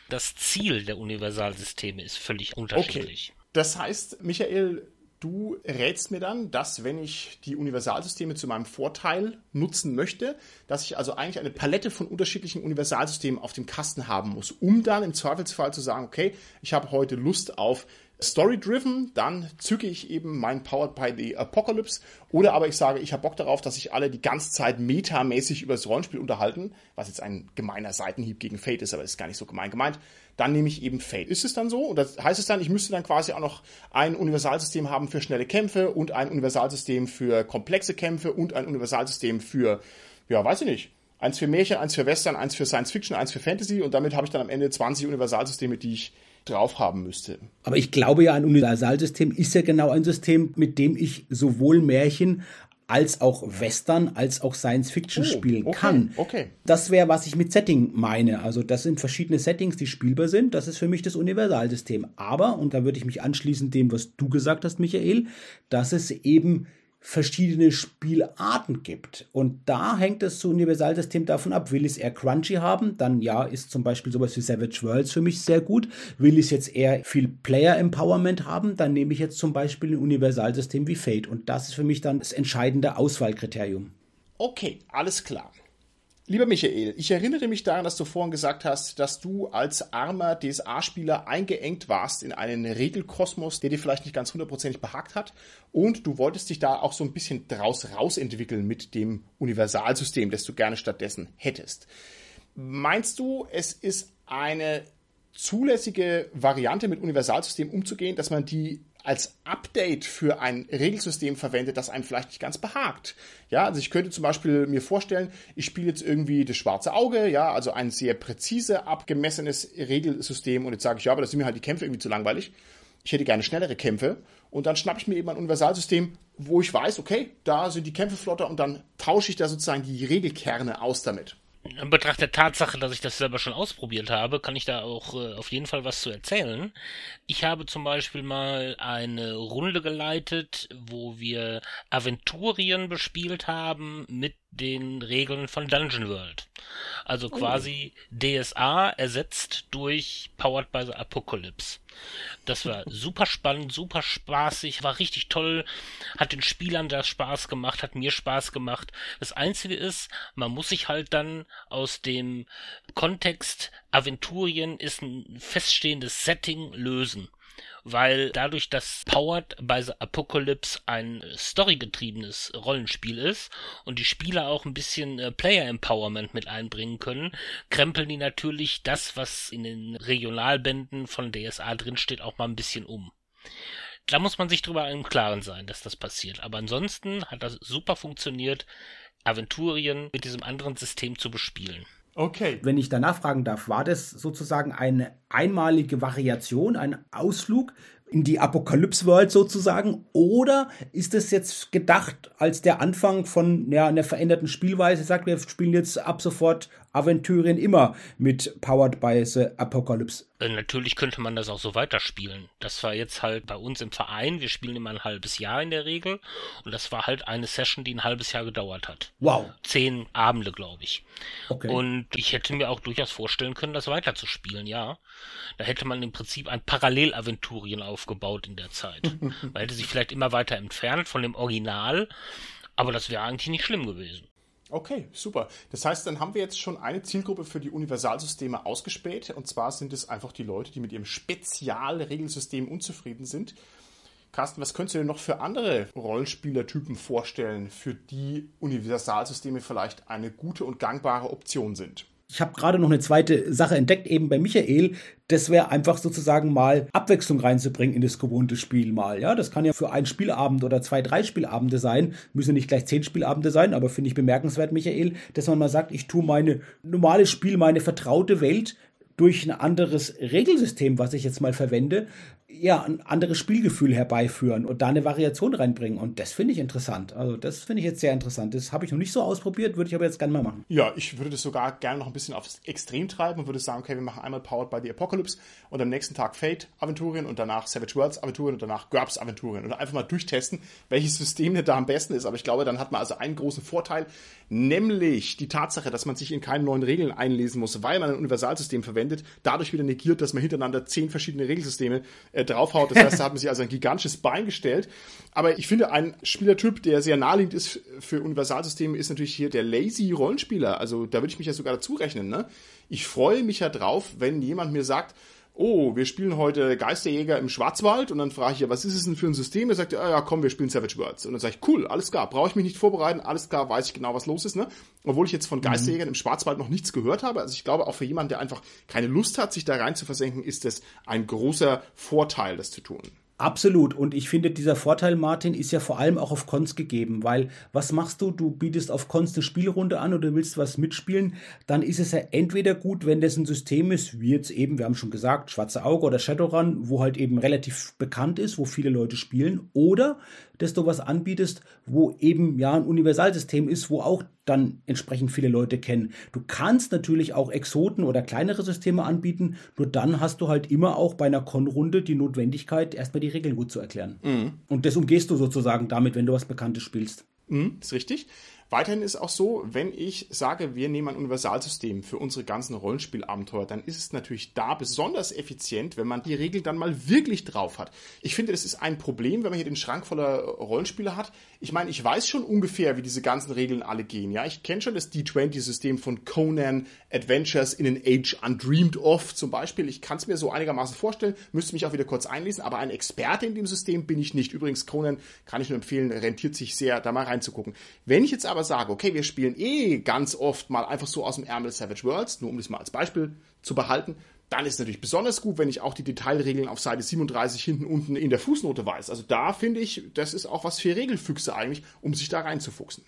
Das Ziel der Universalsysteme ist völlig unterschiedlich. Okay. Das heißt, Michael, du rätst mir dann, dass wenn ich die Universalsysteme zu meinem Vorteil nutzen möchte, dass ich also eigentlich eine Palette von unterschiedlichen Universalsystemen auf dem Kasten haben muss, um dann im Zweifelsfall zu sagen, okay, ich habe heute Lust auf Story-driven, dann zücke ich eben mein Powered by the Apocalypse. Oder aber ich sage, ich habe Bock darauf, dass sich alle die ganze Zeit metamäßig über das Rollenspiel unterhalten, was jetzt ein gemeiner Seitenhieb gegen Fate ist, aber ist gar nicht so gemein gemeint. Dann nehme ich eben Fate. Ist es dann so? Oder heißt es dann, ich müsste dann quasi auch noch ein Universalsystem haben für schnelle Kämpfe und ein Universalsystem für komplexe Kämpfe und ein Universalsystem für, ja, weiß ich nicht, eins für Märchen, eins für Western, eins für Science Fiction, eins für Fantasy und damit habe ich dann am Ende 20 Universalsysteme, die ich drauf haben müsste. Aber ich glaube ja, ein Universalsystem ist ja genau ein System, mit dem ich sowohl Märchen als auch Western, als auch Science Fiction oh, spielen okay, kann. Okay. Das wäre, was ich mit Setting meine. Also das sind verschiedene Settings, die spielbar sind. Das ist für mich das Universalsystem. Aber, und da würde ich mich anschließen dem, was du gesagt hast, Michael, dass es eben verschiedene Spielarten gibt. Und da hängt das Universalsystem davon ab. Will ich es eher crunchy haben, dann ja, ist zum Beispiel sowas wie Savage Worlds für mich sehr gut. Will ich es jetzt eher viel Player Empowerment haben, dann nehme ich jetzt zum Beispiel ein Universalsystem wie Fate. Und das ist für mich dann das entscheidende Auswahlkriterium. Okay, alles klar. Lieber Michael, ich erinnere mich daran, dass du vorhin gesagt hast, dass du als armer DSA-Spieler eingeengt warst in einen Regelkosmos, der dir vielleicht nicht ganz hundertprozentig behagt hat. Und du wolltest dich da auch so ein bisschen draus rausentwickeln mit dem Universalsystem, das du gerne stattdessen hättest. Meinst du, es ist eine zulässige Variante mit Universalsystem umzugehen, dass man die als Update für ein Regelsystem verwendet, das einem vielleicht nicht ganz behagt. Ja, also ich könnte zum Beispiel mir vorstellen, ich spiele jetzt irgendwie das schwarze Auge, ja, also ein sehr präzise abgemessenes Regelsystem und jetzt sage ich, ja, aber das sind mir halt die Kämpfe irgendwie zu langweilig. Ich hätte gerne schnellere Kämpfe und dann schnappe ich mir eben ein Universalsystem, wo ich weiß, okay, da sind die Kämpfe flotter und dann tausche ich da sozusagen die Regelkerne aus damit in Betracht der Tatsache, dass ich das selber schon ausprobiert habe, kann ich da auch äh, auf jeden Fall was zu erzählen. Ich habe zum Beispiel mal eine Runde geleitet, wo wir Aventurien bespielt haben mit den Regeln von Dungeon World. Also oh. quasi oh. DSA ersetzt durch Powered by the Apocalypse. Das war [LAUGHS] super spannend, super spaßig, war richtig toll, hat den Spielern da Spaß gemacht, hat mir Spaß gemacht. Das Einzige ist, man muss sich halt dann aus dem Kontext Aventurien ist ein feststehendes Setting lösen weil dadurch, dass Powered by the Apocalypse ein storygetriebenes Rollenspiel ist und die Spieler auch ein bisschen äh, Player Empowerment mit einbringen können, krempeln die natürlich das, was in den Regionalbänden von DSA drinsteht, auch mal ein bisschen um. Da muss man sich drüber im Klaren sein, dass das passiert. Aber ansonsten hat das super funktioniert, Aventurien mit diesem anderen System zu bespielen. Okay. Wenn ich danach fragen darf, war das sozusagen eine einmalige Variation, ein Ausflug in die Apokalypse World sozusagen? Oder ist es jetzt gedacht als der Anfang von ja, einer veränderten Spielweise? Sagt, wir spielen jetzt ab sofort Aventurien immer mit Powered by the Apocalypse. Äh, natürlich könnte man das auch so weiterspielen. Das war jetzt halt bei uns im Verein. Wir spielen immer ein halbes Jahr in der Regel. Und das war halt eine Session, die ein halbes Jahr gedauert hat. Wow. Zehn Abende, glaube ich. Okay. Und ich hätte mir auch durchaus vorstellen können, das weiterzuspielen, ja. Da hätte man im Prinzip ein Parallelaventurien aufgebaut in der Zeit. man hätte sich vielleicht immer weiter entfernt von dem Original. Aber das wäre eigentlich nicht schlimm gewesen. Okay, super. Das heißt, dann haben wir jetzt schon eine Zielgruppe für die Universalsysteme ausgespäht. Und zwar sind es einfach die Leute, die mit ihrem Spezialregelsystem unzufrieden sind. Carsten, was könntest du dir noch für andere Rollenspielertypen vorstellen, für die Universalsysteme vielleicht eine gute und gangbare Option sind? Ich habe gerade noch eine zweite Sache entdeckt, eben bei Michael. Das wäre einfach sozusagen mal Abwechslung reinzubringen in das gewohnte Spiel mal. Ja, das kann ja für einen Spielabend oder zwei, drei Spielabende sein. Müssen nicht gleich zehn Spielabende sein, aber finde ich bemerkenswert, Michael, dass man mal sagt, ich tue meine normale Spiel, meine vertraute Welt durch ein anderes Regelsystem, was ich jetzt mal verwende, ja, ein anderes Spielgefühl herbeiführen und da eine Variation reinbringen. Und das finde ich interessant. Also, das finde ich jetzt sehr interessant. Das habe ich noch nicht so ausprobiert, würde ich aber jetzt gerne mal machen. Ja, ich würde das sogar gerne noch ein bisschen aufs Extrem treiben und würde sagen, okay, wir machen einmal Powered by the Apocalypse und am nächsten Tag Fate Aventurien und danach Savage Worlds Aventurien und danach GURPS Aventurien und einfach mal durchtesten, welches System da am besten ist. Aber ich glaube, dann hat man also einen großen Vorteil, nämlich die Tatsache, dass man sich in keine neuen Regeln einlesen muss, weil man ein Universalsystem verwendet, dadurch wieder negiert, dass man hintereinander zehn verschiedene Regelsysteme äh, draufhaut. Das heißt, da hat man sich also ein gigantisches Bein gestellt. Aber ich finde, ein Spielertyp, der sehr naheliegend ist für Universalsysteme, ist natürlich hier der Lazy Rollenspieler. Also da würde ich mich ja sogar dazu rechnen. Ne? Ich freue mich ja drauf, wenn jemand mir sagt, oh, wir spielen heute Geisterjäger im Schwarzwald und dann frage ich ja, was ist es denn für ein System? Er sagt, ja, ja, komm, wir spielen Savage Worlds. Und dann sage ich, cool, alles klar, brauche ich mich nicht vorbereiten, alles klar, weiß ich genau, was los ist, ne? Obwohl ich jetzt von mhm. Geisterjägern im Schwarzwald noch nichts gehört habe. Also ich glaube, auch für jemanden, der einfach keine Lust hat, sich da rein zu versenken, ist es ein großer Vorteil, das zu tun. Absolut. Und ich finde, dieser Vorteil, Martin, ist ja vor allem auch auf Cons gegeben, weil was machst du? Du bietest auf Cons eine Spielrunde an oder willst was mitspielen, dann ist es ja entweder gut, wenn das ein System ist, wie jetzt eben, wir haben schon gesagt, Schwarze Auge oder Shadowrun, wo halt eben relativ bekannt ist, wo viele Leute spielen, oder dass du was anbietest, wo eben ja ein Universalsystem ist, wo auch dann entsprechend viele Leute kennen. Du kannst natürlich auch Exoten oder kleinere Systeme anbieten, nur dann hast du halt immer auch bei einer Con-Runde die Notwendigkeit, erstmal die Regeln gut zu erklären. Mhm. Und das umgehst du sozusagen damit, wenn du was Bekanntes spielst. Mhm, ist richtig. Weiterhin ist auch so, wenn ich sage, wir nehmen ein Universalsystem für unsere ganzen Rollenspielabenteuer, dann ist es natürlich da besonders effizient, wenn man die Regel dann mal wirklich drauf hat. Ich finde, das ist ein Problem, wenn man hier den Schrank voller Rollenspiele hat. Ich meine, ich weiß schon ungefähr, wie diese ganzen Regeln alle gehen. Ja, ich kenne schon das D20-System von Conan Adventures in an Age Undreamed of zum Beispiel. Ich kann es mir so einigermaßen vorstellen, müsste mich auch wieder kurz einlesen, aber ein Experte in dem System bin ich nicht. Übrigens, Conan kann ich nur empfehlen, rentiert sich sehr, da mal reinzugucken. Wenn ich jetzt aber sage, okay, wir spielen eh ganz oft mal einfach so aus dem Ärmel Savage Worlds, nur um das mal als Beispiel zu behalten, dann ist es natürlich besonders gut, wenn ich auch die Detailregeln auf Seite 37 hinten unten in der Fußnote weiß. Also da finde ich, das ist auch was für Regelfüchse eigentlich, um sich da reinzufuchsen.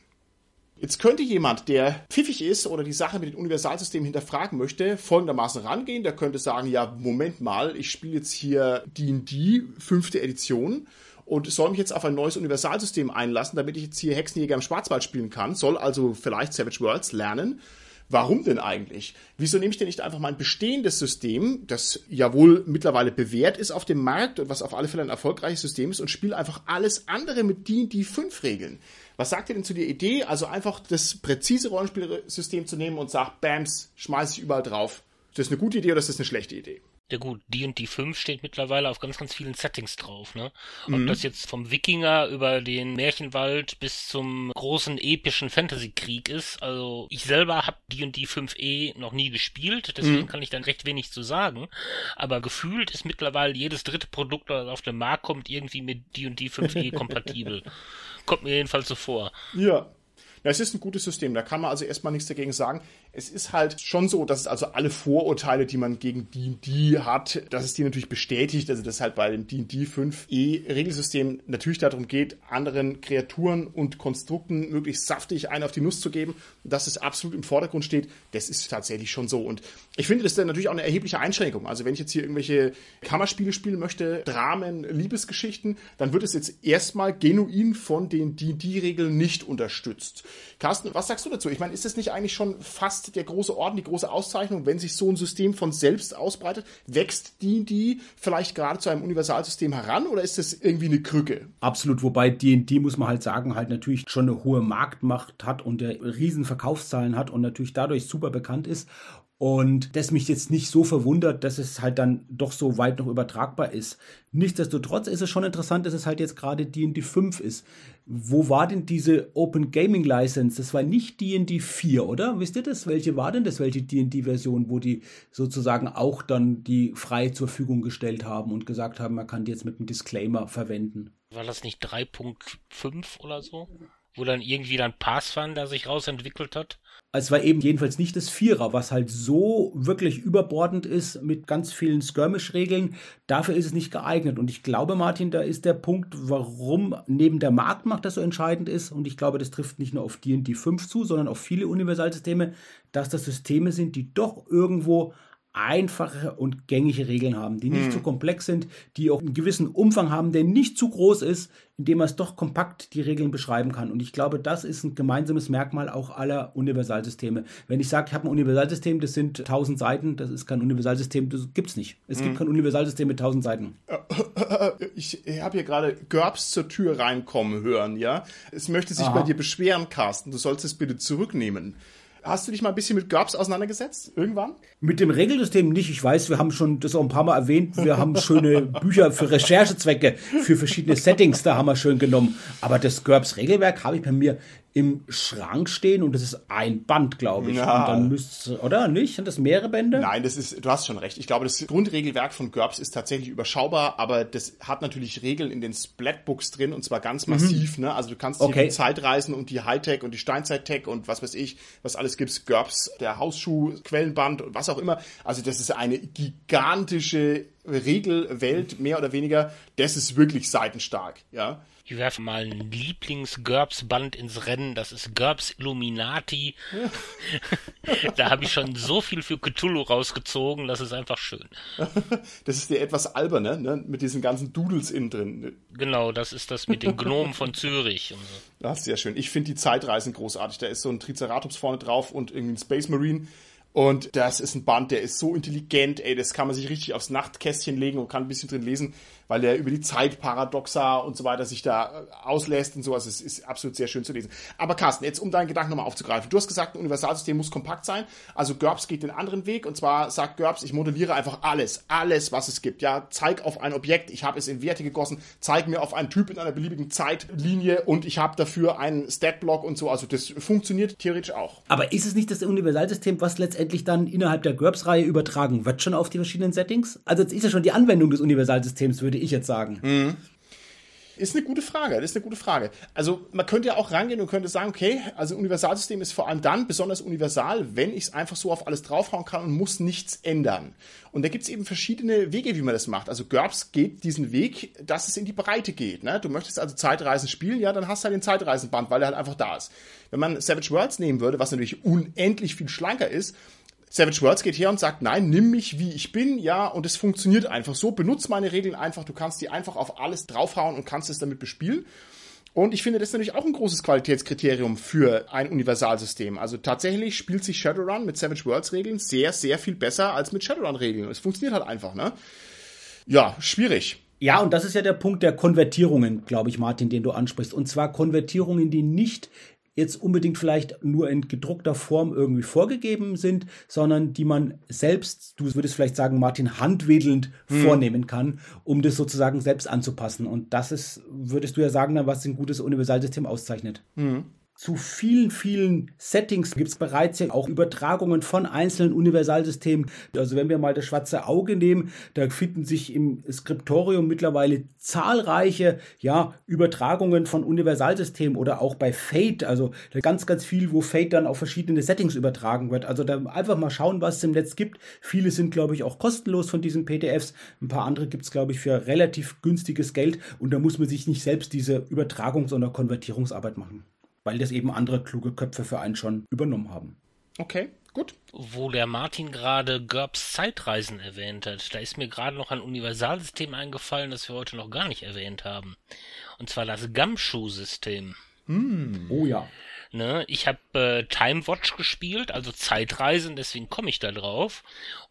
Jetzt könnte jemand, der pfiffig ist oder die Sache mit dem Universalsystem hinterfragen möchte, folgendermaßen rangehen. Der könnte sagen, ja, Moment mal, ich spiele jetzt hier D&D, fünfte Edition und soll mich jetzt auf ein neues Universalsystem einlassen, damit ich jetzt hier Hexenjäger im Schwarzwald spielen kann, soll also vielleicht Savage Worlds lernen. Warum denn eigentlich? Wieso nehme ich denn nicht einfach mein bestehendes System, das ja wohl mittlerweile bewährt ist auf dem Markt und was auf alle Fälle ein erfolgreiches System ist und spiele einfach alles andere mit D&D 5 Regeln? Was sagt ihr denn zu der Idee, also einfach das präzise Rollenspielsystem zu nehmen und sagt, Bams, schmeiße ich überall drauf? Ist das eine gute Idee oder ist das eine schlechte Idee? Ja gut, D&D 5 steht mittlerweile auf ganz, ganz vielen Settings drauf, ne? Ob mhm. das jetzt vom Wikinger über den Märchenwald bis zum großen epischen Fantasy-Krieg ist. Also ich selber habe D&D 5e noch nie gespielt, deswegen mhm. kann ich dann recht wenig zu sagen. Aber gefühlt ist mittlerweile jedes dritte Produkt, das auf den Markt kommt, irgendwie mit D&D 5e kompatibel. [LAUGHS] kommt mir jedenfalls so vor. Ja. Ja, es ist ein gutes System, da kann man also erstmal nichts dagegen sagen. Es ist halt schon so, dass es also alle Vorurteile, die man gegen D&D hat, dass es die natürlich bestätigt, also dass halt bei dem D&D 5e Regelsystem natürlich darum geht, anderen Kreaturen und Konstrukten möglichst saftig einen auf die Nuss zu geben, dass es absolut im Vordergrund steht, das ist tatsächlich schon so. Und ich finde das ist dann natürlich auch eine erhebliche Einschränkung. Also wenn ich jetzt hier irgendwelche Kammerspiele spielen möchte, Dramen, Liebesgeschichten, dann wird es jetzt erstmal genuin von den D&D-Regeln nicht unterstützt. Carsten, was sagst du dazu? Ich meine, ist das nicht eigentlich schon fast der große Orden, die große Auszeichnung, wenn sich so ein System von selbst ausbreitet? Wächst D&D vielleicht gerade zu einem Universalsystem heran oder ist das irgendwie eine Krücke? Absolut, wobei D&D muss man halt sagen, halt natürlich schon eine hohe Marktmacht hat und der riesen Verkaufszahlen hat und natürlich dadurch super bekannt ist und das mich jetzt nicht so verwundert, dass es halt dann doch so weit noch übertragbar ist. Nichtsdestotrotz ist es schon interessant, dass es halt jetzt gerade D&D 5 ist. Wo war denn diese Open Gaming License? Das war nicht D&D 4, oder? Wisst ihr das? Welche war denn das? Welche D&D-Version, wo die sozusagen auch dann die frei zur Verfügung gestellt haben und gesagt haben, man kann die jetzt mit einem Disclaimer verwenden? War das nicht 3.5 oder so? Wo dann irgendwie dann Pathfinder sich rausentwickelt hat? Es war eben jedenfalls nicht das Vierer, was halt so wirklich überbordend ist mit ganz vielen Skirmish-Regeln. Dafür ist es nicht geeignet. Und ich glaube, Martin, da ist der Punkt, warum neben der Marktmacht das so entscheidend ist. Und ich glaube, das trifft nicht nur auf D&D 5 zu, sondern auf viele Universalsysteme, dass das Systeme sind, die doch irgendwo einfache und gängige Regeln haben, die nicht hm. zu komplex sind, die auch einen gewissen Umfang haben, der nicht zu groß ist, indem man es doch kompakt die Regeln beschreiben kann. Und ich glaube, das ist ein gemeinsames Merkmal auch aller Universalsysteme. Wenn ich sage, ich habe ein Universalsystem, das sind 1000 Seiten, das ist kein Universalsystem, das gibt es nicht. Es hm. gibt kein Universalsystem mit 1000 Seiten. [LAUGHS] Ich habe hier gerade GURPS zur Tür reinkommen hören, ja. Es möchte sich Aha. bei dir beschweren, Carsten. Du sollst es bitte zurücknehmen. Hast du dich mal ein bisschen mit GURPS auseinandergesetzt? Irgendwann? Mit dem Regelsystem nicht. Ich weiß, wir haben schon das auch ein paar Mal erwähnt. Wir haben schöne Bücher für Recherchezwecke, für verschiedene Settings, da haben wir schön genommen. Aber das GURPS-Regelwerk habe ich bei mir im Schrank stehen und das ist ein Band, glaube ich. Ja. Und dann müsste oder nicht? Sind das mehrere Bände? Nein, das ist, du hast schon recht. Ich glaube, das Grundregelwerk von GURPS ist tatsächlich überschaubar, aber das hat natürlich Regeln in den Splatbooks drin und zwar ganz mhm. massiv. Mhm. Ne? Also du kannst okay. die Zeitreisen und die Hightech und die Steinzeit-Tech und was weiß ich, was alles gibt's, GURPS, der Hausschuh, Quellenband und was auch immer. Also das ist eine gigantische Regelwelt, mehr oder weniger. Das ist wirklich seitenstark, ja. Ich werfe mal ein Lieblings-GURPS-Band ins Rennen. Das ist GURPS Illuminati. [LAUGHS] da habe ich schon so viel für Cthulhu rausgezogen. Das ist einfach schön. [LAUGHS] das ist der etwas alberne, ne? Mit diesen ganzen Doodles innen drin. Genau, das ist das mit den Gnomen von Zürich. Und so. Das ist sehr schön. Ich finde die Zeitreisen großartig. Da ist so ein Triceratops vorne drauf und irgendwie ein Space Marine. Und das ist ein Band, der ist so intelligent, ey, das kann man sich richtig aufs Nachtkästchen legen und kann ein bisschen drin lesen weil er über die Zeitparadoxa und so weiter sich da äh, auslässt und sowas. Es ist absolut sehr schön zu lesen. Aber Carsten, jetzt um deinen Gedanken nochmal aufzugreifen. Du hast gesagt, ein Universalsystem muss kompakt sein. Also GURPS geht den anderen Weg und zwar sagt GURPS, ich modelliere einfach alles, alles, was es gibt. Ja, zeig auf ein Objekt, ich habe es in Werte gegossen, zeig mir auf einen Typ in einer beliebigen Zeitlinie und ich habe dafür einen Statblock und so. Also das funktioniert theoretisch auch. Aber ist es nicht das Universalsystem, was letztendlich dann innerhalb der GURPS-Reihe übertragen wird, schon auf die verschiedenen Settings? Also jetzt ist ja schon die Anwendung des Universalsystems, würde ich jetzt sagen. Mhm. Ist eine gute Frage, das ist eine gute Frage. Also man könnte ja auch rangehen und könnte sagen, okay, also Universalsystem ist vor allem dann besonders universal, wenn ich es einfach so auf alles draufhauen kann und muss nichts ändern. Und da gibt es eben verschiedene Wege, wie man das macht. Also GURPS geht diesen Weg, dass es in die Breite geht. Ne? Du möchtest also Zeitreisen spielen, ja, dann hast du halt den Zeitreisenband, weil er halt einfach da ist. Wenn man Savage Worlds nehmen würde, was natürlich unendlich viel schlanker ist, Savage Worlds geht her und sagt, nein, nimm mich wie ich bin, ja, und es funktioniert einfach so. Benutze meine Regeln einfach, du kannst die einfach auf alles draufhauen und kannst es damit bespielen. Und ich finde, das ist natürlich auch ein großes Qualitätskriterium für ein Universalsystem. Also tatsächlich spielt sich Shadowrun mit Savage Worlds Regeln sehr, sehr viel besser als mit Shadowrun Regeln. Es funktioniert halt einfach, ne? Ja, schwierig. Ja, und das ist ja der Punkt der Konvertierungen, glaube ich, Martin, den du ansprichst. Und zwar Konvertierungen, die nicht jetzt unbedingt vielleicht nur in gedruckter Form irgendwie vorgegeben sind, sondern die man selbst, du würdest vielleicht sagen, Martin, handwedelnd hm. vornehmen kann, um das sozusagen selbst anzupassen. Und das ist, würdest du ja sagen, was ein gutes Universalsystem auszeichnet. Hm zu vielen, vielen Settings gibt es bereits ja auch Übertragungen von einzelnen Universalsystemen. Also wenn wir mal das schwarze Auge nehmen, da finden sich im Skriptorium mittlerweile zahlreiche ja, Übertragungen von Universalsystemen oder auch bei Fate, also ganz, ganz viel, wo Fate dann auf verschiedene Settings übertragen wird. Also da einfach mal schauen, was es im Netz gibt. Viele sind, glaube ich, auch kostenlos von diesen PDFs. Ein paar andere gibt es, glaube ich, für relativ günstiges Geld und da muss man sich nicht selbst diese Übertragungs- oder Konvertierungsarbeit machen weil das eben andere kluge Köpfe für einen schon übernommen haben. Okay, gut. Wo der Martin gerade GURPS Zeitreisen erwähnt hat, da ist mir gerade noch ein Universalsystem eingefallen, das wir heute noch gar nicht erwähnt haben. Und zwar das Gumshoe-System. Mm, oh ja. Ne, ich habe äh, Time Watch gespielt, also Zeitreisen, deswegen komme ich da drauf.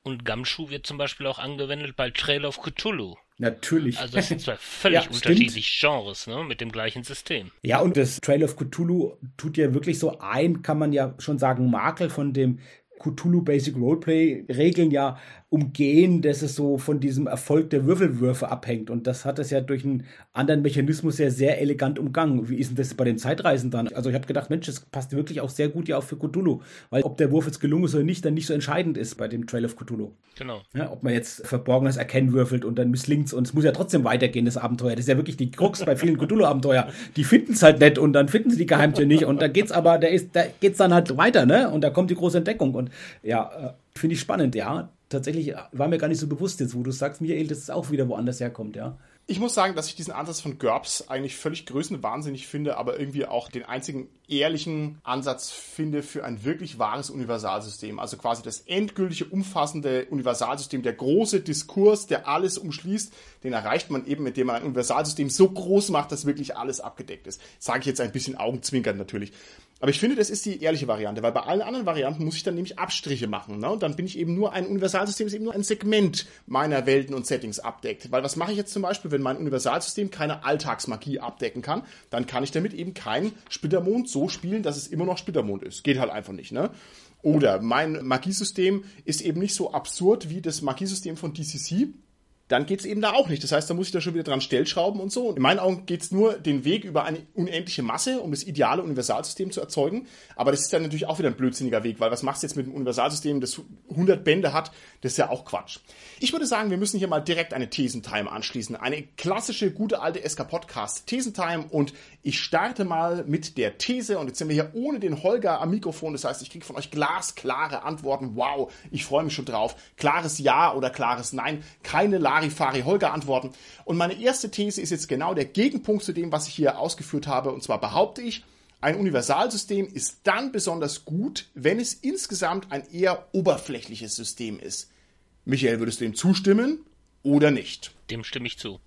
Und Gumshoe wird zum Beispiel auch angewendet bei Trail of Cthulhu. Natürlich. Also das sind zwei völlig ja, unterschiedliche Genres, ne, mit dem gleichen System. Ja, und das Trail of Cthulhu tut ja wirklich so ein, kann man ja schon sagen, Makel von dem Cthulhu Basic Roleplay Regeln ja umgehen, dass es so von diesem Erfolg der Würfelwürfe abhängt. Und das hat es ja durch einen anderen Mechanismus ja sehr elegant umgangen. Wie ist denn das bei den Zeitreisen dann? Also ich habe gedacht, Mensch, das passt wirklich auch sehr gut ja auch für Cthulhu. Weil ob der Wurf jetzt gelungen ist oder nicht, dann nicht so entscheidend ist bei dem Trail of Cthulhu. Genau. Ja, ob man jetzt Verborgenes erkennen würfelt und dann misslingt und es muss ja trotzdem weitergehen, das Abenteuer. Das ist ja wirklich die Krux bei vielen Cthulhu-Abenteuer. Die finden es halt nett und dann finden sie die Geheimtür nicht und da geht's aber, da ist, da geht's dann halt weiter, ne? Und da kommt die große Entdeckung und ja, äh, finde ich spannend, ja. Tatsächlich war mir gar nicht so bewusst jetzt, wo du sagst, Michael, dass es auch wieder woanders herkommt, ja. Ich muss sagen, dass ich diesen Ansatz von GURPS eigentlich völlig größenwahnsinnig finde, aber irgendwie auch den einzigen ehrlichen Ansatz finde für ein wirklich wahres Universalsystem. Also quasi das endgültige, umfassende Universalsystem, der große Diskurs, der alles umschließt, den erreicht man eben, indem man ein Universalsystem so groß macht, dass wirklich alles abgedeckt ist. Sage ich jetzt ein bisschen augenzwinkern natürlich. Aber ich finde, das ist die ehrliche Variante, weil bei allen anderen Varianten muss ich dann nämlich Abstriche machen. Ne? Und dann bin ich eben nur ein Universalsystem, das eben nur ein Segment meiner Welten und Settings abdeckt. Weil was mache ich jetzt zum Beispiel, wenn mein Universalsystem keine Alltagsmagie abdecken kann? Dann kann ich damit eben keinen Splittermond so spielen, dass es immer noch Splittermond ist. Geht halt einfach nicht. Ne? Oder mein Magiesystem ist eben nicht so absurd wie das Magiesystem von DCC dann geht's eben da auch nicht. Das heißt, da muss ich da schon wieder dran stellschrauben und so. Und in meinen Augen geht's nur den Weg über eine unendliche Masse, um das ideale Universalsystem zu erzeugen. Aber das ist dann natürlich auch wieder ein blödsinniger Weg, weil was machst du jetzt mit einem Universalsystem, das 100 Bände hat? Das ist ja auch Quatsch. Ich würde sagen, wir müssen hier mal direkt eine Thesentime anschließen. Eine klassische, gute alte SK-Podcast Thesentime. Und ich starte mal mit der These. Und jetzt sind wir hier ohne den Holger am Mikrofon. Das heißt, ich kriege von euch glasklare Antworten. Wow, ich freue mich schon drauf. Klares Ja oder klares Nein. Keine Larifari Holger antworten. Und meine erste These ist jetzt genau der Gegenpunkt zu dem, was ich hier ausgeführt habe. Und zwar behaupte ich, ein Universalsystem ist dann besonders gut, wenn es insgesamt ein eher oberflächliches System ist. Michael, würdest du dem zustimmen oder nicht? Dem stimme ich zu.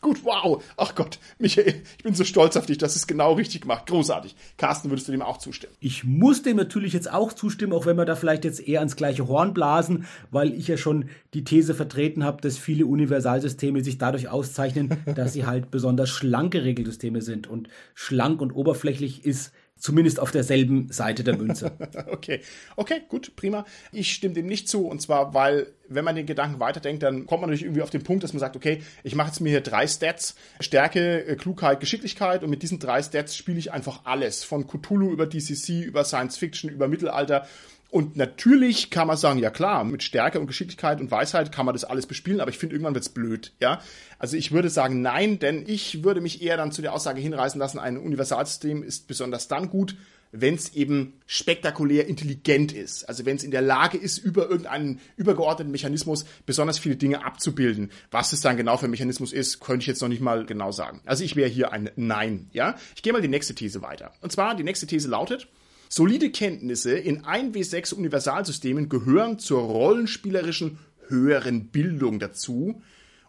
Gut, wow. Ach Gott, Michael, ich bin so stolz auf dich, dass es genau richtig macht. Großartig. Carsten, würdest du dem auch zustimmen? Ich muss dem natürlich jetzt auch zustimmen, auch wenn wir da vielleicht jetzt eher ans gleiche Horn blasen, weil ich ja schon die These vertreten habe, dass viele Universalsysteme sich dadurch auszeichnen, [LAUGHS] dass sie halt besonders schlanke Regelsysteme sind. Und schlank und oberflächlich ist zumindest auf derselben Seite der Münze. [LAUGHS] okay, okay, gut, prima. Ich stimme dem nicht zu und zwar, weil wenn man den Gedanken weiterdenkt, dann kommt man natürlich irgendwie auf den Punkt, dass man sagt, okay, ich mache jetzt mir hier drei Stats, Stärke, äh, Klugheit, Geschicklichkeit und mit diesen drei Stats spiele ich einfach alles, von Cthulhu über DCC, über Science Fiction, über Mittelalter und natürlich kann man sagen, ja klar, mit Stärke und Geschicklichkeit und Weisheit kann man das alles bespielen, aber ich finde, irgendwann wird's blöd, ja. Also ich würde sagen, nein, denn ich würde mich eher dann zu der Aussage hinreißen lassen, ein Universalsystem ist besonders dann gut, wenn es eben spektakulär intelligent ist. Also wenn es in der Lage ist, über irgendeinen übergeordneten Mechanismus besonders viele Dinge abzubilden. Was es dann genau für ein Mechanismus ist, könnte ich jetzt noch nicht mal genau sagen. Also ich wäre hier ein Nein, ja. Ich gehe mal die nächste These weiter. Und zwar, die nächste These lautet, Solide Kenntnisse in 1W6 Universalsystemen gehören zur rollenspielerischen höheren Bildung dazu.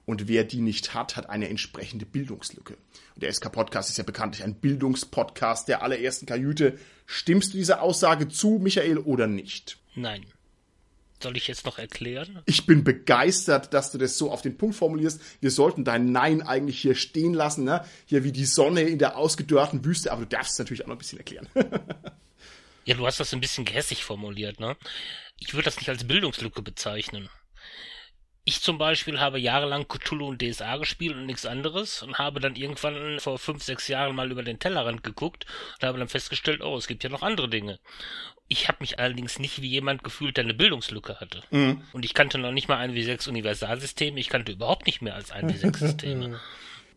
Und wer die nicht hat, hat eine entsprechende Bildungslücke. Und der SK-Podcast ist ja bekanntlich ein Bildungspodcast der allerersten Kajüte. Stimmst du dieser Aussage zu, Michael, oder nicht? Nein. Soll ich jetzt noch erklären? Ich bin begeistert, dass du das so auf den Punkt formulierst. Wir sollten dein Nein eigentlich hier stehen lassen, ne? Hier wie die Sonne in der ausgedörrten Wüste, aber du darfst es natürlich auch noch ein bisschen erklären. [LAUGHS] Ja, du hast das ein bisschen gehässig formuliert, ne? Ich würde das nicht als Bildungslücke bezeichnen. Ich zum Beispiel habe jahrelang Cthulhu und DSA gespielt und nichts anderes und habe dann irgendwann vor fünf, sechs Jahren mal über den Tellerrand geguckt und habe dann festgestellt, oh, es gibt ja noch andere Dinge. Ich habe mich allerdings nicht wie jemand gefühlt, der eine Bildungslücke hatte. Mhm. Und ich kannte noch nicht mal ein W6 Universalsysteme, ich kannte überhaupt nicht mehr als ein [LAUGHS] W6 Systeme.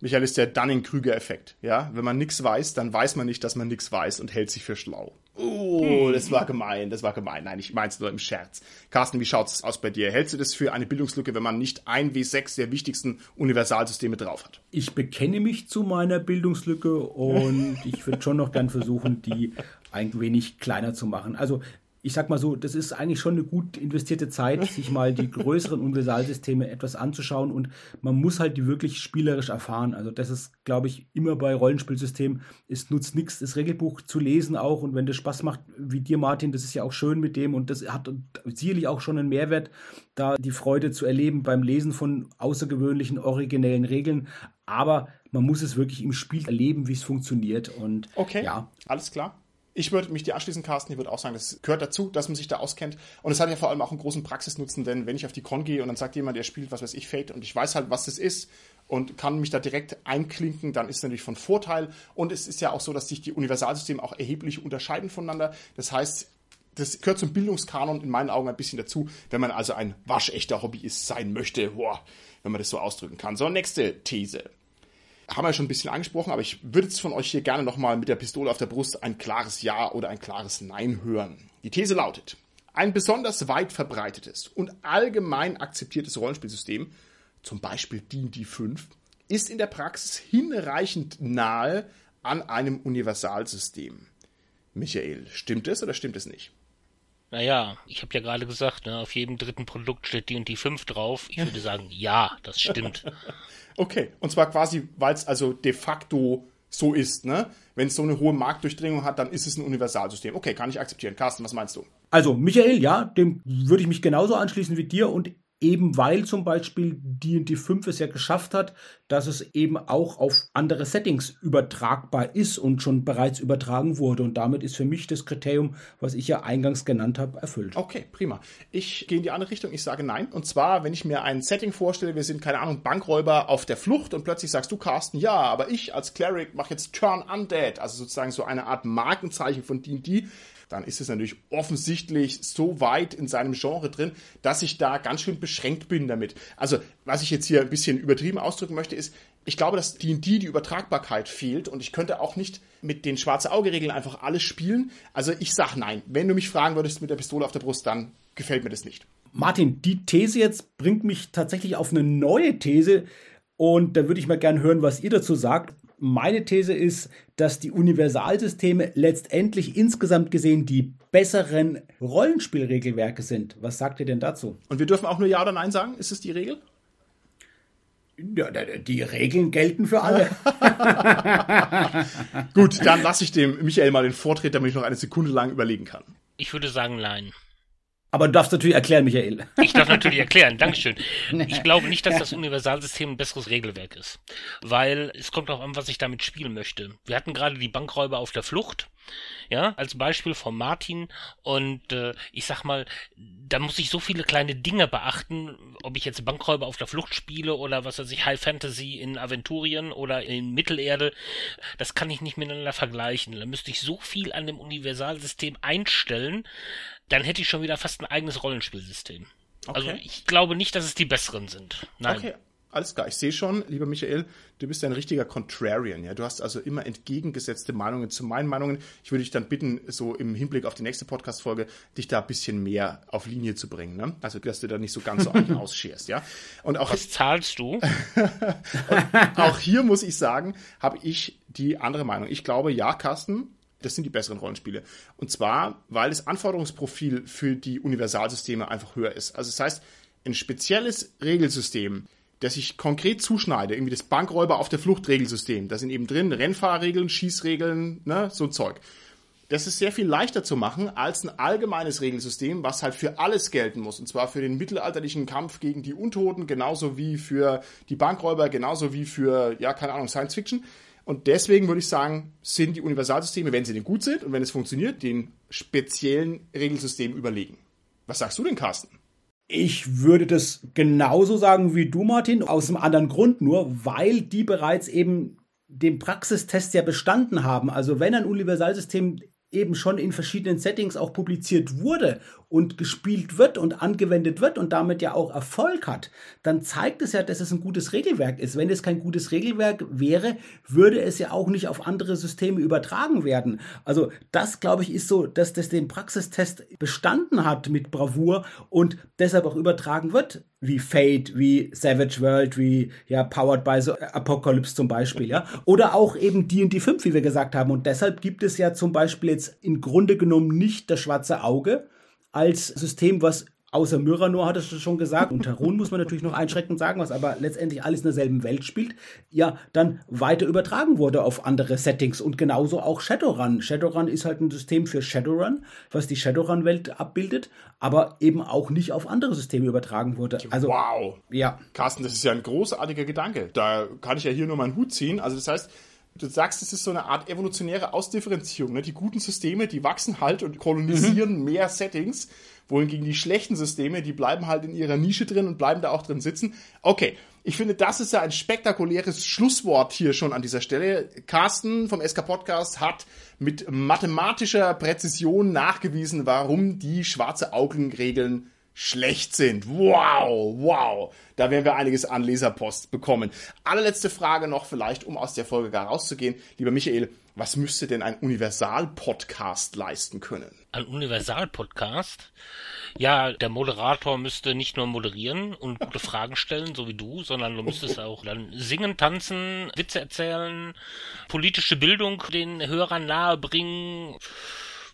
Michael ist der Dunning-Krüger-Effekt. Ja, wenn man nichts weiß, dann weiß man nicht, dass man nichts weiß und hält sich für schlau. Oh, hm. das war gemein, das war gemein. Nein, ich mein's nur im Scherz. Carsten, wie schaut's aus bei dir? Hältst du das für eine Bildungslücke, wenn man nicht ein W6 der wichtigsten Universalsysteme drauf hat? Ich bekenne mich zu meiner Bildungslücke und ich würde schon noch gern versuchen, die ein wenig kleiner zu machen. Also ich sag mal so, das ist eigentlich schon eine gut investierte Zeit, [LAUGHS] sich mal die größeren Universalsysteme etwas anzuschauen und man muss halt die wirklich spielerisch erfahren. Also das ist, glaube ich, immer bei Rollenspielsystemen, es nutzt nichts, das Regelbuch zu lesen auch und wenn das Spaß macht, wie dir Martin, das ist ja auch schön mit dem und das hat sicherlich auch schon einen Mehrwert, da die Freude zu erleben beim Lesen von außergewöhnlichen, originellen Regeln, aber man muss es wirklich im Spiel erleben, wie es funktioniert und okay, ja. alles klar. Ich würde mich dir anschließen, Carsten. Ich würde auch sagen, das gehört dazu, dass man sich da auskennt. Und es hat ja vor allem auch einen großen Praxisnutzen, denn wenn ich auf die Con gehe und dann sagt jemand, der spielt, was weiß ich, Fate und ich weiß halt, was das ist und kann mich da direkt einklinken, dann ist es natürlich von Vorteil. Und es ist ja auch so, dass sich die Universalsysteme auch erheblich unterscheiden voneinander. Das heißt, das gehört zum Bildungskanon in meinen Augen ein bisschen dazu, wenn man also ein waschechter Hobbyist sein möchte, boah, wenn man das so ausdrücken kann. So, nächste These haben wir schon ein bisschen angesprochen, aber ich würde jetzt von euch hier gerne nochmal mit der Pistole auf der Brust ein klares Ja oder ein klares Nein hören. Die These lautet, ein besonders weit verbreitetes und allgemein akzeptiertes Rollenspielsystem, zum Beispiel D&D 5, ist in der Praxis hinreichend nahe an einem Universalsystem. Michael, stimmt es oder stimmt es nicht? Naja, ich habe ja gerade gesagt, ne, auf jedem dritten Produkt steht D&D 5 drauf. Ich würde [LAUGHS] sagen, ja, das stimmt. [LAUGHS] Okay, und zwar quasi, weil es also de facto so ist, ne? Wenn es so eine hohe Marktdurchdringung hat, dann ist es ein Universalsystem. Okay, kann ich akzeptieren. Carsten, was meinst du? Also, Michael, ja, dem würde ich mich genauso anschließen wie dir und eben weil zum Beispiel D&D 5 es ja geschafft hat, dass es eben auch auf andere Settings übertragbar ist und schon bereits übertragen wurde. Und damit ist für mich das Kriterium, was ich ja eingangs genannt habe, erfüllt. Okay, prima. Ich gehe in die andere Richtung, ich sage nein. Und zwar, wenn ich mir ein Setting vorstelle, wir sind, keine Ahnung, Bankräuber auf der Flucht und plötzlich sagst du, Carsten, ja, aber ich als Cleric mache jetzt Turn Undead, also sozusagen so eine Art Markenzeichen von D&D dann ist es natürlich offensichtlich so weit in seinem Genre drin, dass ich da ganz schön beschränkt bin damit. Also, was ich jetzt hier ein bisschen übertrieben ausdrücken möchte, ist, ich glaube, dass D&D die Übertragbarkeit fehlt und ich könnte auch nicht mit den schwarze Auge Regeln einfach alles spielen. Also ich sag nein. Wenn du mich fragen würdest mit der Pistole auf der Brust, dann gefällt mir das nicht. Martin, die These jetzt bringt mich tatsächlich auf eine neue These und da würde ich mal gerne hören, was ihr dazu sagt meine These ist, dass die Universalsysteme letztendlich insgesamt gesehen die besseren Rollenspielregelwerke sind. Was sagt ihr denn dazu? Und wir dürfen auch nur Ja oder Nein sagen? Ist es die Regel? Ja, die Regeln gelten für alle. [LAUGHS] Gut, dann lasse ich dem Michael mal den Vortritt, damit ich noch eine Sekunde lang überlegen kann. Ich würde sagen Nein. Aber du darfst natürlich erklären, Michael. Ich darf natürlich erklären, Dankeschön. [LAUGHS] Ich glaube nicht, dass das Universalsystem ein besseres Regelwerk ist. Weil es kommt auch an, was ich damit spielen möchte. Wir hatten gerade die Bankräuber auf der Flucht, ja, als Beispiel von Martin. Und äh, ich sag mal, da muss ich so viele kleine Dinge beachten, ob ich jetzt Bankräuber auf der Flucht spiele oder was weiß ich, High Fantasy in Aventurien oder in Mittelerde. Das kann ich nicht miteinander vergleichen. Da müsste ich so viel an dem Universalsystem einstellen, dann hätte ich schon wieder fast ein eigenes Rollenspielsystem. Also okay. Also ich glaube nicht, dass es die besseren sind. Nein. Okay, alles klar. Ich sehe schon, lieber Michael, du bist ein richtiger Contrarian. Ja, du hast also immer entgegengesetzte Meinungen zu meinen Meinungen. Ich würde dich dann bitten, so im Hinblick auf die nächste Podcast-Folge, dich da ein bisschen mehr auf Linie zu bringen. Ne? Also, dass du da nicht so ganz so [LAUGHS] ausscherst. Ja. Und auch was zahlst du? [LAUGHS] auch hier muss ich sagen, habe ich die andere Meinung. Ich glaube, ja, Carsten, das sind die besseren Rollenspiele. Und zwar, weil das Anforderungsprofil für die Universalsysteme einfach höher ist. Also das heißt, ein spezielles Regelsystem, das ich konkret zuschneide, irgendwie das Bankräuber auf der Flucht Regelsystem, da sind eben drin Rennfahrregeln, Schießregeln, ne, so Zeug. Das ist sehr viel leichter zu machen als ein allgemeines Regelsystem, was halt für alles gelten muss. Und zwar für den mittelalterlichen Kampf gegen die Untoten, genauso wie für die Bankräuber, genauso wie für, ja, keine Ahnung, Science Fiction. Und deswegen würde ich sagen, sind die Universalsysteme, wenn sie denn gut sind und wenn es funktioniert, den speziellen Regelsystemen überlegen. Was sagst du denn, Carsten? Ich würde das genauso sagen wie du, Martin, aus einem anderen Grund nur, weil die bereits eben den Praxistest ja bestanden haben. Also wenn ein Universalsystem eben schon in verschiedenen Settings auch publiziert wurde und gespielt wird und angewendet wird und damit ja auch Erfolg hat, dann zeigt es ja, dass es ein gutes Regelwerk ist. Wenn es kein gutes Regelwerk wäre, würde es ja auch nicht auf andere Systeme übertragen werden. Also das, glaube ich, ist so, dass das den Praxistest bestanden hat mit Bravour und deshalb auch übertragen wird wie Fate, wie Savage World, wie ja Powered by the Apocalypse zum Beispiel, ja, oder auch eben D&D 5, wie wir gesagt haben. Und deshalb gibt es ja zum Beispiel jetzt im Grunde genommen nicht das schwarze Auge als System, was Außer Myranor hat es schon gesagt. Und Taron muss man natürlich noch einschränkend sagen, was aber letztendlich alles in derselben Welt spielt. Ja, dann weiter übertragen wurde auf andere Settings und genauso auch Shadowrun. Shadowrun ist halt ein System für Shadowrun, was die Shadowrun-Welt abbildet, aber eben auch nicht auf andere Systeme übertragen wurde. Also, wow. Ja. Carsten, das ist ja ein großartiger Gedanke. Da kann ich ja hier nur meinen Hut ziehen. Also das heißt, du sagst, es ist so eine Art evolutionäre Ausdifferenzierung. Ne? Die guten Systeme, die wachsen halt und kolonisieren mhm. mehr Settings, wohingegen die schlechten Systeme, die bleiben halt in ihrer Nische drin und bleiben da auch drin sitzen. Okay, ich finde, das ist ja ein spektakuläres Schlusswort hier schon an dieser Stelle. Carsten vom SK Podcast hat mit mathematischer Präzision nachgewiesen, warum die schwarze Augenregeln schlecht sind. Wow, wow. Da werden wir einiges an Leserpost bekommen. Allerletzte Frage noch vielleicht, um aus der Folge gar rauszugehen. Lieber Michael, was müsste denn ein Universal-Podcast leisten können? Ein Universal-Podcast? Ja, der Moderator müsste nicht nur moderieren und gute [LAUGHS] Fragen stellen, so wie du, sondern du müsstest auch dann singen, tanzen, Witze erzählen, politische Bildung den Hörern nahebringen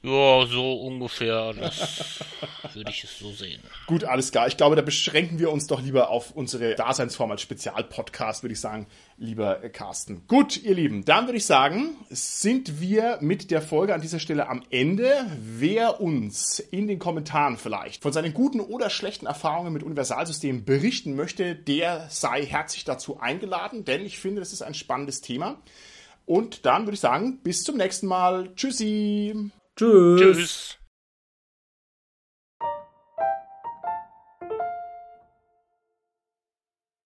ja, so ungefähr. Das [LAUGHS] würde ich es so sehen. Gut, alles klar. Ich glaube, da beschränken wir uns doch lieber auf unsere Daseinsform als Spezialpodcast, würde ich sagen, lieber Carsten. Gut, ihr Lieben, dann würde ich sagen, sind wir mit der Folge an dieser Stelle am Ende. Wer uns in den Kommentaren vielleicht von seinen guten oder schlechten Erfahrungen mit Universalsystemen berichten möchte, der sei herzlich dazu eingeladen, denn ich finde, das ist ein spannendes Thema. Und dann würde ich sagen, bis zum nächsten Mal. Tschüssi. Tschüss. Tschüss.